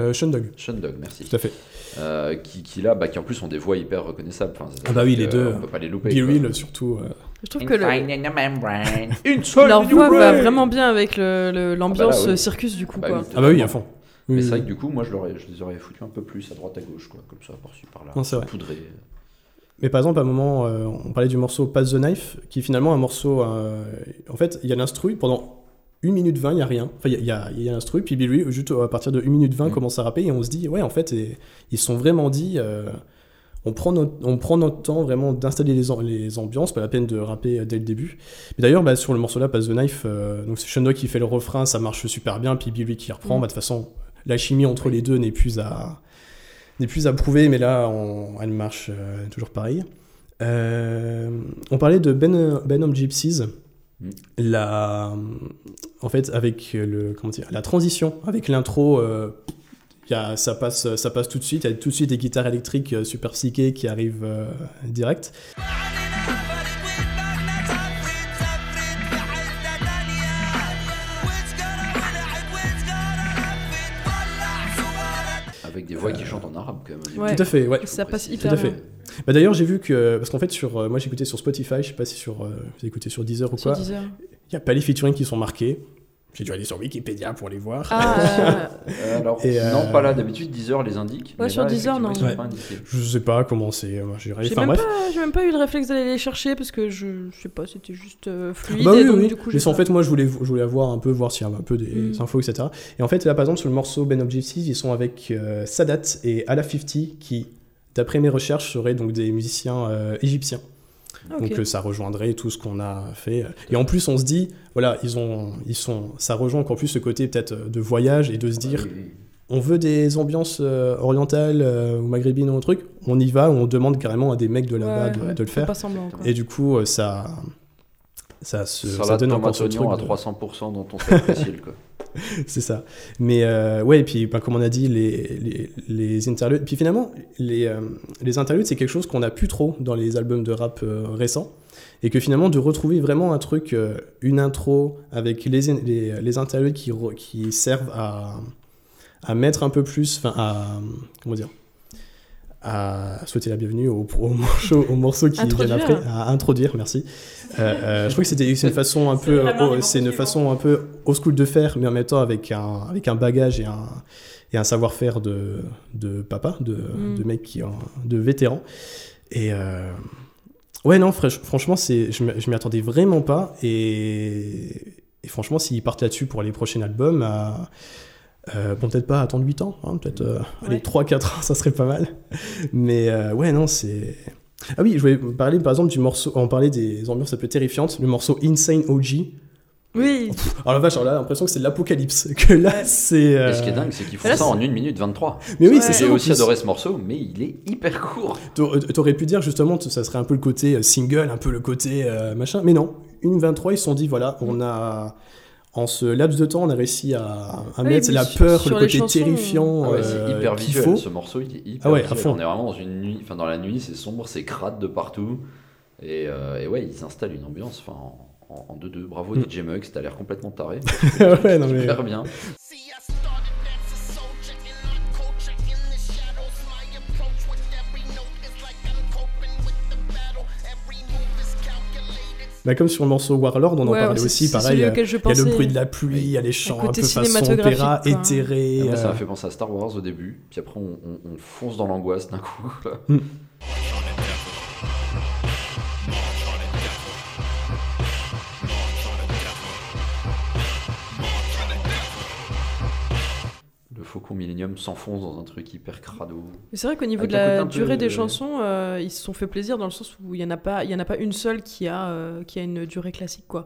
euh, Sean Dog, Sean Dog, merci. tout à fait. Euh, qui, qui là, bah, qui en plus ont des voix hyper reconnaissables. Enfin, c'est- Ah bah oui, les euh, deux. On peut pas les louper. Be quoi. Real, surtout. euh, Je trouve que le- Une seule <laughs> leur voix va vraiment bien avec le- le- l'ambiance Ah bah oui. euh, circus du coup. Bah quoi. oui, Ah bah oui, à fond. Oui, Mais c'est oui, vrai oui. que du coup, moi, je, je les aurais foutus un peu plus à droite, à gauche, quoi, comme ça, par-ci, par-là. Non, c'est vrai. Poudré. Mais par exemple, à un moment, euh, on parlait du morceau Pass the Knife, qui est finalement un morceau. euh, en fait, il y a l'instru pendant 1 minute 20, il n'y a rien. Enfin, il y a, y a- y a l'instru, puis lui, juste à partir de 1 minute 20, Mm. commence à rapper, et on se dit, ouais, en fait, et- ils sont vraiment dit. euh, on prend, notre, on prend notre temps vraiment d'installer les, les ambiances, pas la peine de rapper euh, dès le début. Mais d'ailleurs, bah, sur le morceau là, Pass the Knife, euh, donc c'est Shundog qui fait le refrain, ça marche super bien, puis Billy qui reprend. Mm. Bah, de toute façon, la chimie entre les deux n'est plus à, n'est plus à prouver, mais là, on- elle marche euh, toujours pareil. On parlait de ben, Benham Gypsies. La, en fait, avec le, comment dire, la transition, avec l'intro, euh, il y a- ça, passe, ça passe tout de suite. Il y a tout de suite des guitares électriques euh, super psychées qui arrivent euh, direct. Avec des voix qui chantent en arabe, quand même. Ouais. Tout à fait, ouais. Ça passe hyper Tout à fait. Bah, D'ailleurs, j'ai vu que, parce qu'en fait, sur, euh, moi j'écoutais sur Spotify, je sais pas si sur, euh, vous écoutez sur Deezer ou Sur quoi, Deezer. il n'y a pas les featuring qui sont marqués. J'ai dû aller sur Wikipédia pour les voir. Ah, <laughs> Euh, alors, Et, euh, non, pas là. D'habitude, Deezer les indique. Ouais, mais sur là, Deezer, non. Ouais. pas indiqués. Je sais pas comment c'est. j'ai Enfin même, bref. pas- j'ai même pas eu le réflexe d'aller les chercher parce que je, je sais pas, c'était juste euh, fluide. Bah et oui, donc, oui. du coup, Mais j'ai en fait, moi, je voulais, je voulais avoir un peu, voir s'il y avait un peu des Mm. infos, etc. Et en fait, là, par exemple, sur le morceau Ben of Gypsies, ils sont avec euh, Sadat et Ala 50, qui, d'après mes recherches, seraient donc des musiciens euh, égyptiens. Ah. Donc euh, ça rejoindrait tout ce qu'on a fait. Et en plus, on se dit, voilà, ils ont, ils sont, ça rejoint encore plus ce côté peut-être euh, de voyage et de se dire, on veut des ambiances euh, orientales euh, ou maghrébines ou un truc, on y va, on demande carrément à des mecs de là-bas Ouais, de, ouais, de le faire. pas semblant. Quoi. Et du coup, euh, ça, ça, se, ça donne encore ce truc. à de- 300% dans ton Cypress Hill, quoi. <laughs> C'est ça. Mais euh, ouais, et puis ben, comme on a dit, les, les, les interludes. Puis finalement, les, euh, les interludes, c'est quelque chose qu'on n'a plus trop dans les albums de rap euh, récents. Et que finalement, de retrouver vraiment un truc, euh, une intro avec les, les, les interludes qui, qui servent à, à mettre un peu plus, enfin, à. Comment dire à souhaiter la bienvenue au, au morceau, au morceau qui Introduire. après, à introduire, merci. Euh, euh, je trouve que c'était c'est une façon un peu, oh, c'est une façon un peu old school de faire, mais en même temps avec un, avec un bagage et un, et un savoir-faire de, de papa, de, Mm. de mec qui, de vétéran. Et euh, ouais, non, franchement, c'est, je m'y je m'y attendais vraiment pas. Et, et franchement, s'ils partent là-dessus pour les prochains albums, euh, bon, peut-être pas attendre 8 ans, hein, peut-être euh, Ouais. 3-4 ans, <laughs> ça serait pas mal. Mais euh, ouais, non, c'est. Ah oui, je voulais parler par exemple du morceau, on parlait des ambiances un peu terrifiantes, le morceau Insane OG. Oui, Alors la vache, alors là, l'impression que c'est de l'apocalypse. <laughs> Que là, c'est. euh, ce qui est dingue, c'est qu'ils font Là, ça en 1 minute 23. Mais oui, Ouais. c'est ça. J'ai aussi plus. adoré ce morceau, mais il est hyper court. T'a- T'aurais pu dire justement, que ça serait un peu le côté single, un peu le côté euh, machin, mais non. Une 23, ils se sont dit, voilà, on a. En ce laps de temps, on a réussi à, à Oui, mettre la peur, le côté chansons, terrifiant Ah ouais, euh, c'est hyper qu'il visuel. faut. Ce morceau, il est hyper Ah ouais, à visuel. fond. On est vraiment dans une nuit, enfin dans la nuit, c'est sombre, c'est crade de partout. Et, euh, et ouais, ils installent une ambiance, enfin en, en 2-2. Bravo Mm. DJ Muggs, t'as l'air complètement taré. <laughs> ouais, non, mais. Hyper bien. Bah, comme sur le morceau Warlord, on en parlait c'est- aussi, c'est pareil. celui euh, Il y a le bruit de la pluie, il y a les chants un peu façon opéra, quoi. éthéré. Ah, moi, ça euh, m'a fait penser à Star Wars au début, puis après on, on- on fonce dans l'angoisse d'un coup. Mm. Millennium s'enfonce dans un truc hyper crado. Mais c'est vrai qu'au niveau Avec de la peu- durée des chansons, euh, ils se sont fait plaisir dans le sens où il y en a pas, il y en a pas une seule qui a, euh, qui a une durée classique quoi.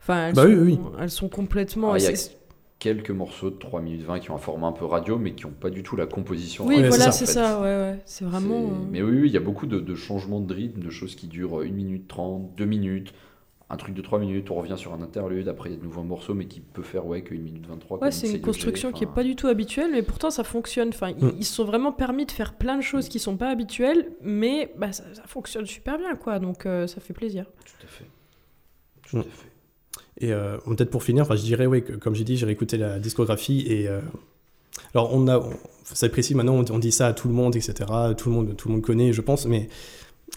Enfin, elles, Bah sont, oui, oui. elles sont complètement. Ah, il y a c'est- quelques morceaux de 3 minutes 20 qui ont un format un peu radio, mais qui n'ont pas du tout la composition. Oui, voilà, c'est ça. Ouais, ouais. C'est vraiment. Mais oui, oui, il y a beaucoup de, de changements de rythme, de choses qui durent 1 minute 30, 2 minutes, un truc de 3 minutes, on revient sur un interlude, après il y a de nouveaux morceaux, mais qui peut faire ouais, que 1 minute 23. Ouais, c'est une construction qui est enfin, pas du tout habituelle, mais pourtant ça fonctionne. Enfin, ils- Mm. ils se sont vraiment permis de faire plein de choses qui sont pas habituelles, mais bah, ça, ça fonctionne super bien, quoi. Donc euh, ça fait plaisir. Tout à fait. Tout Mm. à fait. Et euh, peut-être pour finir, enfin, je dirais, ouais, que, comme j'ai dit, j'ai réécouté la discographie et. euh, alors, on a. on- précis, maintenant, on, on dit ça à tout le monde, etc. Tout le monde, tout le monde connaît, je pense, mais.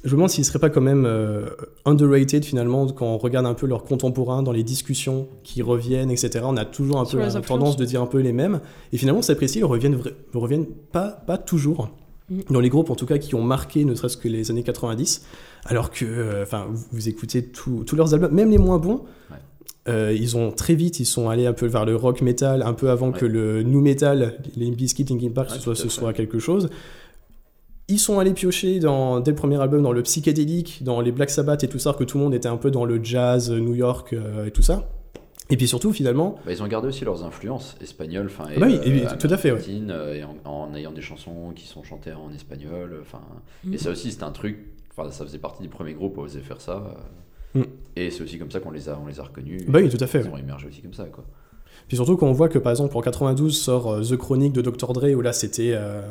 Je me demande s'il ne serait pas quand même euh, underrated finalement quand on regarde un peu leurs contemporains dans les discussions qui reviennent, etc. On a toujours un Sur peu la tendance de dire un peu les mêmes. Et finalement, c'est précis, ils reviennent, reviennent pas, pas toujours. Mm. Dans les groupes en tout cas qui ont marqué ne serait-ce que les années 90. Alors que, euh, enfin, vous, vous écoutez tous leurs albums, même les moins bons, Ouais. euh, ils ont très vite, ils sont allés un peu vers le rock metal, un peu avant Ouais. que le new metal, les Biscuit, Linkin Park, Ouais, ce, soit quelque chose. Ils sont allés piocher dans, dès le premier album dans le psychédélique, dans les Black Sabbath et tout ça, que tout le monde était un peu dans le jazz, New York euh, et tout ça. Et puis surtout, finalement, Bah, ils ont gardé aussi leurs influences espagnoles, enfin, et, Ah bah oui, euh, et oui, tout à fait, ouais. euh, et en, en ayant des chansons qui sont chantées en espagnol, enfin, Mm. et ça aussi c'était un truc, enfin, ça faisait partie des premiers groupes à oser faire ça, euh, Mm. et c'est aussi comme ça qu'on les a, on les a reconnus. Bah oui, tout à fait, Ils ouais. ont émergé aussi comme ça, quoi. Puis surtout quand on voit que par exemple en 92 sort euh, The Chronic de Dr. Dre, où là c'était. euh,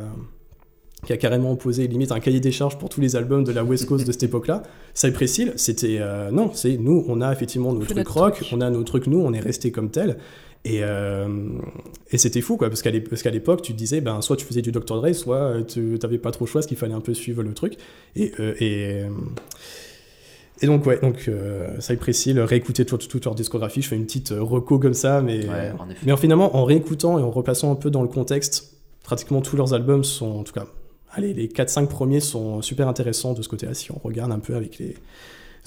qui a carrément posé limite un cahier des charges pour tous les albums de la West Coast de cette époque-là. Cypress Hill, c'était. euh, non, c'est nous, on a effectivement nos trucs rock, truc. on a nos trucs nous, on est resté comme tel. Et, euh, et c'était fou, quoi, parce qu'à l'époque, tu te disais, ben, soit tu faisais du Dr. Dre, soit euh, tu t'avais pas trop le choix, parce qu'il fallait un peu suivre le truc. Et. euh, et et donc, ouais, donc, euh, Cypress Hill, réécouter toute, toute leur discographie, je fais une petite reco comme ça, mais, Ouais, en effet. mais en, finalement, en réécoutant et en replaçant un peu dans le contexte, pratiquement tous leurs albums sont, en tout cas, allez, les 4-5 premiers sont super intéressants de ce côté-là, si on regarde un peu avec les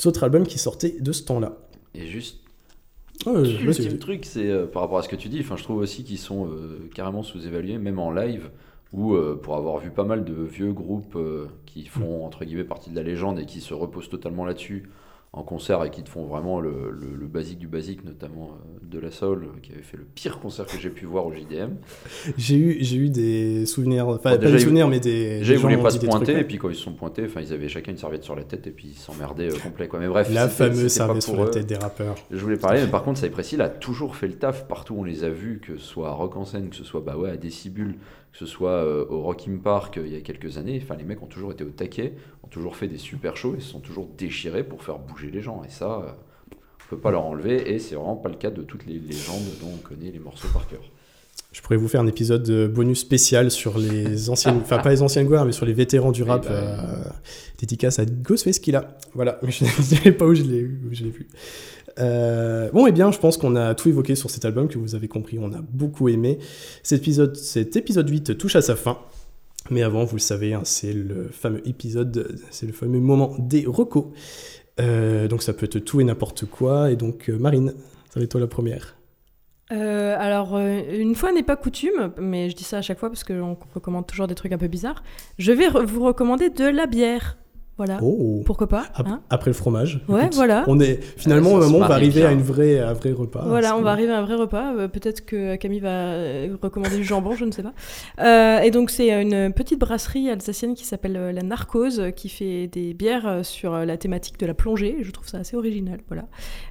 autres albums qui sortaient de ce temps-là. Et juste, Ouais, ouais, l'ultime vas-y. truc, c'est euh, par rapport à ce que tu dis, je trouve aussi qu'ils sont euh, carrément sous-évalués, même en live, où euh, pour avoir vu pas mal de vieux groupes qui font entre guillemets partie de la légende et qui se reposent totalement là-dessus en concert et qui te font vraiment le, le- le basique du basique, notamment euh, de la Soul, qui avait fait le pire concert que j'ai pu voir au JDM. <laughs> J'ai eu, j'ai eu des souvenirs, enfin, Bon, pas des souvenirs, mais des. Voulaient gens pas se pointer, trucs, et puis quand ils se sont pointés, enfin, ils avaient chacun une serviette sur la tête et puis ils s'emmerdaient euh, complet, quoi. Mais bref, La fameuse serviette sur la tête des rappeurs. Je voulais parler, mais par contre, Cypress Hill a toujours fait le taf partout où on les a vus, que ce soit à Rock en scène, que ce soit bah ouais, à Décibule, que ce soit euh, au Rock in Park euh, il y a quelques années, enfin, les mecs ont toujours été au taquet, ont toujours fait des super shows et se sont toujours déchirés pour faire bouger les gens. Et ça, euh, on peut pas leur enlever et c'est vraiment pas le cas de toutes les légendes dont on connaît les morceaux par cœur. Je pourrais vous faire un épisode bonus spécial sur les <laughs> anciennes, enfin pas les anciennes gloires, mais sur les vétérans du Oui, rap. bah, euh, dédicace à Ghostface qu'il a. Voilà, mais je <laughs> ne sais pas où je l'ai où je l'ai vu. Euh, bon, et bien, je pense qu'on a tout évoqué sur cet album, que vous avez compris, on a beaucoup aimé. Cet épisode, cet épisode 8 touche à sa fin. Mais avant, vous le savez, hein, c'est le fameux épisode, c'est le fameux moment des recos. Euh, donc ça peut être tout et n'importe quoi. Et donc, euh, Marine, ça va être toi la première. Alors, une fois n'est pas coutume, mais je dis ça à chaque fois parce qu'on recommande toujours des trucs un peu bizarres. Je vais vous recommander de la bière. Voilà. Oh Pourquoi pas hein Après le fromage. Ouais, voilà. On est finalement Ça au se moment où on va arriver bien. à une vraie, à un vrai repas. Voilà, on va arriver à un vrai repas. Euh, Peut-être que Camille va euh, recommander du jambon, je ne sais pas. Euh, et donc, c'est une petite brasserie alsacienne qui s'appelle la Narcose, qui fait des bières sur la thématique de la plongée. Je trouve ça assez original. Voilà.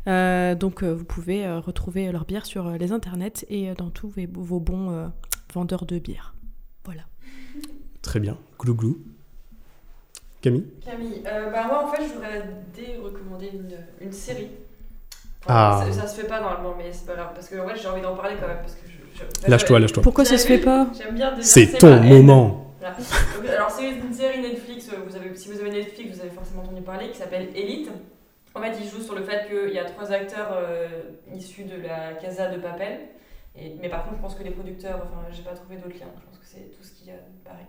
Euh, donc, vous pouvez retrouver leurs bières sur les internets et dans tous vos, vos bons euh, vendeurs de bières. Voilà. Très bien. Glou glou. Camille Camille, euh, bah moi en fait je voudrais dérecommander une, une série. Ah. ça, ça se fait pas normalement mais c'est pas grave parce que en fait j'ai envie d'en parler quand même parce que je, je- Lâche-toi, lâche-toi. Pourquoi ça se fait pas J'aime bien C'est ton moment. Voilà. Donc, alors c'est une série Netflix, euh, vous avez, si vous avez Netflix vous avez forcément entendu parler, qui s'appelle Elite. En fait il joue sur le fait qu'il y a trois acteurs euh, issus de la Casa de Papel. Et, mais par contre je pense que les producteurs, enfin j'ai pas trouvé d'autres liens, je pense que c'est tout ce qu'il y a de pareil.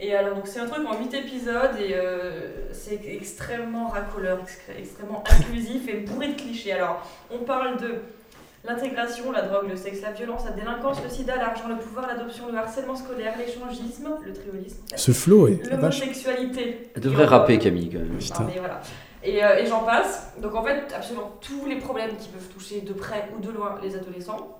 Et alors donc c'est un truc en 8 épisodes et euh, c'est extrêmement racoleur, extrêmement inclusif et bourré de clichés. Alors on parle de l'intégration, la drogue, le sexe, la violence, la délinquance, le sida, l'argent, le pouvoir, l'adoption, le harcèlement scolaire, l'échangisme, le triolisme, Ce flow est l'homosexualité. Elle devrait rapper Camille quand même. Putain. Non, mais voilà. Et, euh, et j'en passe. Donc en fait, absolument tous les problèmes qui peuvent toucher de près ou de loin les adolescents.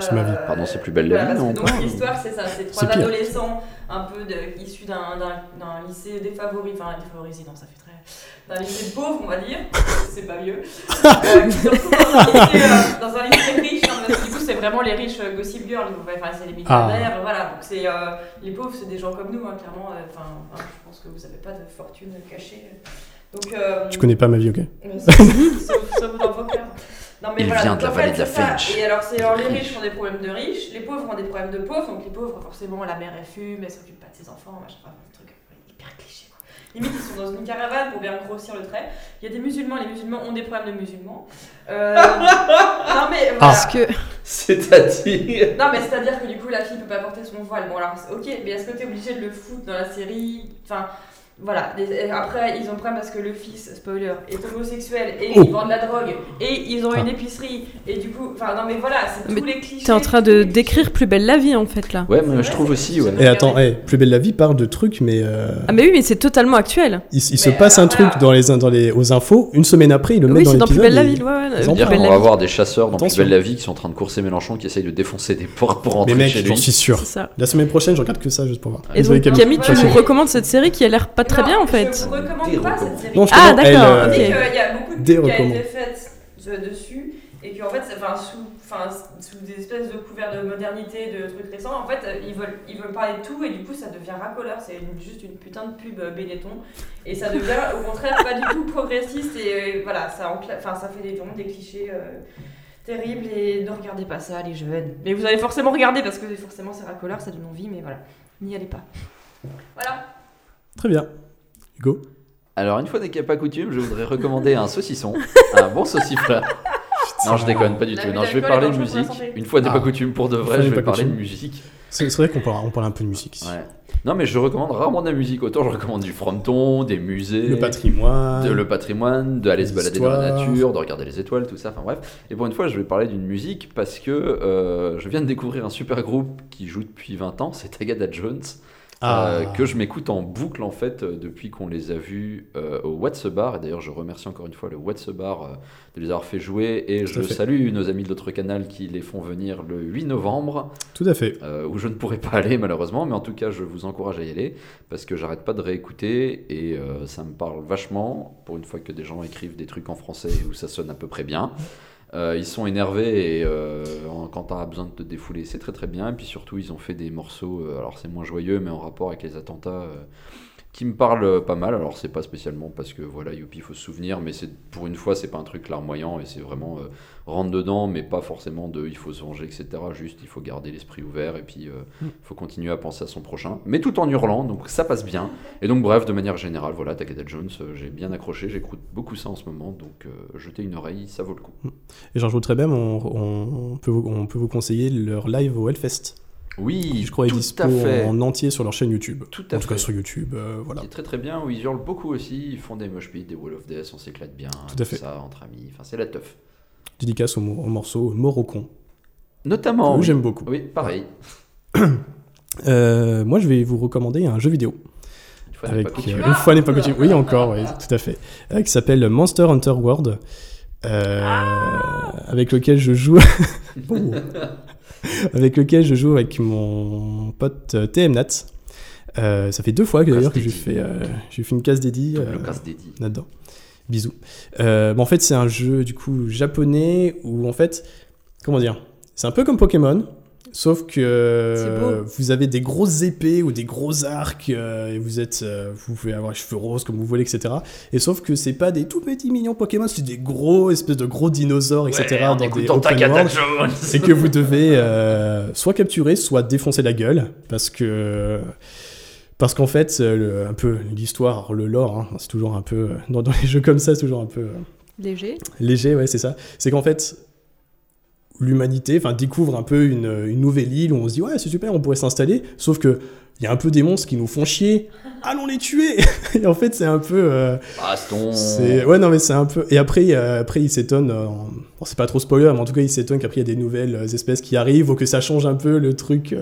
C'est ma vie. Pardon, c'est plus belle la voilà, vie, non donc l'histoire, c'est ça. C'est trois adolescents un peu de- issus d'un d'un- lycée défavorisé, enfin défavorisé, non, ça fait très. d'un lycée pauvre, on va dire. <laughs> c'est pas mieux. Euh, qui se retrouvent dans un lycée, euh, dans un lycée riche, hein, parce que du coup, c'est vraiment les riches euh, gossip girls. Enfin, c'est les milliardaires, voilà. Donc c'est euh, les pauvres, c'est des gens comme nous, hein, clairement. euh, Enfin, je pense que vous avez pas de fortune cachée. Donc, euh, Tu connais pas ma vie, ok sauf dans vos cœurs. Non, mais Il voilà, vient donc de la vallée de la. Fench. Et alors, c'est alors les Riche. riches ont des problèmes de riches, les pauvres ont des problèmes de pauvres. Donc les pauvres, forcément, la mère elle fume, elle s'occupe pas de ses enfants, machin, enfin, un truc hyper cliché quoi. Limite, ils sont dans une caravane pour bien grossir le trait. Il y a des musulmans, les musulmans ont des problèmes de musulmans. Euh, <laughs> non, mais voilà. Parce que C'est-à-dire. Non, mais c'est-à-dire que du coup, la fille peut pas porter son voile. Bon, alors, ok, mais est-ce que t'es obligé de le foutre dans la série? Enfin, voilà. Les- Après, ils ont problème parce que le fils, spoiler, est homosexuel et Oh. ils vendent de la drogue et ils ont Ah. une épicerie. Et du coup, enfin, non, mais voilà, c'est Mais tous les clichés. t'es en train de décrire plus belle la vie en fait là. Ouais, vrai, je trouve aussi, ouais. Et attends, hey, Plus belle la vie parle de trucs, mais euh, Ah mais oui, mais c'est totalement actuel. il, il se passe un truc voilà. dans les, dans les, aux infos, une semaine après, il le met Oui, dans c'est dans Plus l'épisode. belle la vie. Ouais, ouais, Ils euh, qu'on la va avoir des chasseurs dans Plus belle la vie qui sont en train de courser Mélenchon qui essayent de défoncer des portes pour rentrer Mais mec, chez j'en suis sûr. La semaine prochaine, je regarde que ça juste pour voir. Et donc Camille. Tu nous recommandes cette série qui a l'air pas très Non, bien en Je fait. vous recommande pas cette série. Non, je Ah, d'accord, euh, ok. Il y a beaucoup de Des qui a été faite de- dessus et qu'en fait, c'est- enfin, sous, enfin, sous des espèces de couverts de modernité, de trucs récents, en fait, euh, ils veulent, ils veulent parler de tout et du coup, ça devient racoleur. C'est juste une putain de pub euh, Benetton et ça devient au contraire pas du tout progressiste et euh, voilà, ça, enfin, ça fait des, vraiment des clichés. euh, terribles et ne regardez pas ça les jeunes mais vous allez forcément regarder parce que forcément c'est racoleur ça donne envie mais voilà n'y allez pas voilà Très bien. Hugo Alors, une fois n'est qu'il n'y a pas coutume, je voudrais recommander un saucisson, un bon saucifleur. <laughs> Non, je déconne pas du La tout. Non, je vais parler de musique. Une fois n'est Ah. pas coutume pour de vrai, je vais parler de musique. C'est vrai qu'on parle, on parle un peu de musique ici. Ouais. Non, mais je recommande rarement de la musique. Autant je recommande du fronton, des musées, Le patrimoine. de le patrimoine, d'aller se balader dans la nature, de regarder les étoiles, tout ça. Enfin bref. Et pour une fois, je vais parler d'une musique parce que euh, je viens de découvrir un super groupe qui joue depuis 20 ans, c'est Tagada Jones. Ah. euh, que je m'écoute en boucle en fait euh, depuis qu'on les a vus euh, au What's a Bar. Et d'ailleurs je remercie encore une fois le What's a Bar euh, de les avoir fait jouer. Et Tout je salue nos amis de l'autre canal qui les font venir le 8 novembre. Tout à fait. euh, où je ne pourrai pas aller malheureusement, mais en tout cas je vous encourage à y aller parce que j'arrête pas de réécouter. Et euh, ça me parle vachement. Pour une fois que des gens écrivent des trucs en français où ça sonne à peu près bien. Euh, ils sont énervés et euh, quand tu as besoin de te défouler, c'est très très bien. Et puis surtout, ils ont fait des morceaux, euh, alors c'est moins joyeux, mais en rapport avec les attentats, qui me parlent pas mal. Alors c'est pas spécialement parce que voilà, youpi, il faut se souvenir, mais c'est pour une fois, c'est pas un truc larmoyant et c'est vraiment euh, rentre dedans, mais pas forcément de il faut se venger, etc. Juste il faut garder l'esprit ouvert et puis euh, il faut continuer à penser à son prochain, mais tout en hurlant, donc ça passe bien. Et donc bref, de manière générale, voilà, Takeda Jones, euh, j'ai bien accroché, j'écoute beaucoup ça en ce moment, donc euh, jetez une oreille, ça vaut le coup. Et j'en très même, on, on peut vous, on peut vous conseiller leur live au Hellfest. Oui, Je crois est tout dispo à fait. en entier sur leur chaîne YouTube. Tout à en tout cas fait. sur YouTube, euh, voilà. Qui est très très bien, où ils hurlent beaucoup aussi, ils font des mosh pits, des wall of death, on s'éclate bien, Tout à fait. ça entre amis, enfin c'est la teuf. Dédicace au, au morceau Mort au con. Notamment. Que oui. j'aime beaucoup. Oui, pareil. Euh, moi, je vais vous recommander un jeu vidéo. Une fois n'est Avec, pas coutume. euh, une fois n'est pas coutume. Oui, encore, oui, tout à fait. Euh, qui s'appelle Monster Hunter World. euh, avec lequel je joue. <laughs> Oh. <laughs> avec lequel je joue avec mon pote euh, TMNat. Euh, ça fait deux fois que, d'ailleurs que j'ai fait, euh, j'ai fait une case dédiée. Euh, casse dédiée. là-dedans. Bisous. Bah, en fait, c'est un jeu du coup japonais où en fait, comment dire, c'est un peu comme Pokémon, sauf que euh, vous avez des grosses épées ou des gros arcs euh, et vous êtes, euh, vous pouvez avoir les cheveux roses comme vous voulez, etc. Et sauf que c'est pas des tout petits mignons Pokémon, c'est des gros espèces de gros dinosaures, etc. dans des open world et que vous devez euh, soit capturer, soit défoncer la gueule, parce que parce qu'en fait, le- un peu l'histoire, le lore, hein, c'est toujours un peu dans, dans les jeux comme ça, c'est toujours un peu Léger. léger, ouais, c'est ça. C'est qu'en fait, l'humanité, enfin, découvre un peu une, une nouvelle île où on se dit ouais, c'est super, on pourrait s'installer, sauf que il y a un peu des monstres qui nous font chier. Allons les tuer <laughs> Et en fait, c'est un peu. euh, Baston. c'est ouais non mais c'est un peu et après euh, après il s'étonne euh, bon, c'est pas trop spoiler mais en tout cas il s'étonne qu'après il y a des nouvelles euh, espèces qui arrivent ou que ça change un peu le truc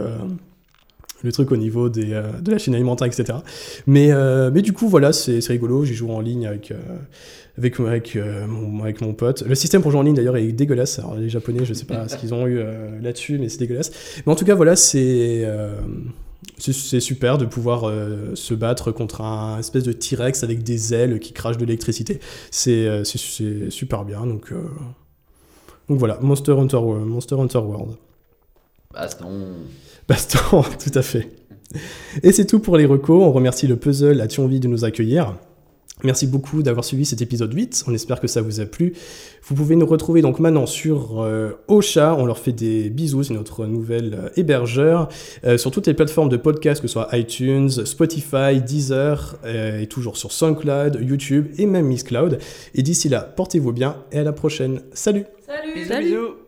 le truc au niveau des, euh, de la chaîne alimentaire etc mais euh, mais du coup voilà c'est c'est rigolo j'y joue en ligne avec euh, avec avec, euh, mon, avec mon pote le système pour jouer en ligne d'ailleurs est dégueulasse alors les japonais je sais pas ce qu'ils ont eu euh, là-dessus mais c'est dégueulasse mais en tout cas voilà c'est euh, c'est- super de pouvoir se battre contre un espèce de T-Rex avec des ailes qui crachent de l'électricité. C'est super bien. Donc, donc voilà, Monster Hunter, Monster Hunter World. Baston. Baston, <laughs> tout à fait. Et c'est tout pour les recos. On remercie le puzzle à Thionville de nous accueillir? Merci beaucoup d'avoir suivi cet épisode 8. On espère que ça vous a plu. Vous pouvez nous retrouver donc maintenant sur euh, Ocha. On leur fait des bisous. C'est notre nouvel euh, hébergeur. Euh, sur toutes les plateformes de podcast, que ce soit iTunes, Spotify, Deezer, euh, et toujours sur SoundCloud, YouTube et même Miss Cloud. Et d'ici là, portez-vous bien et à la prochaine. Salut Salut Bisous, Salut. bisous.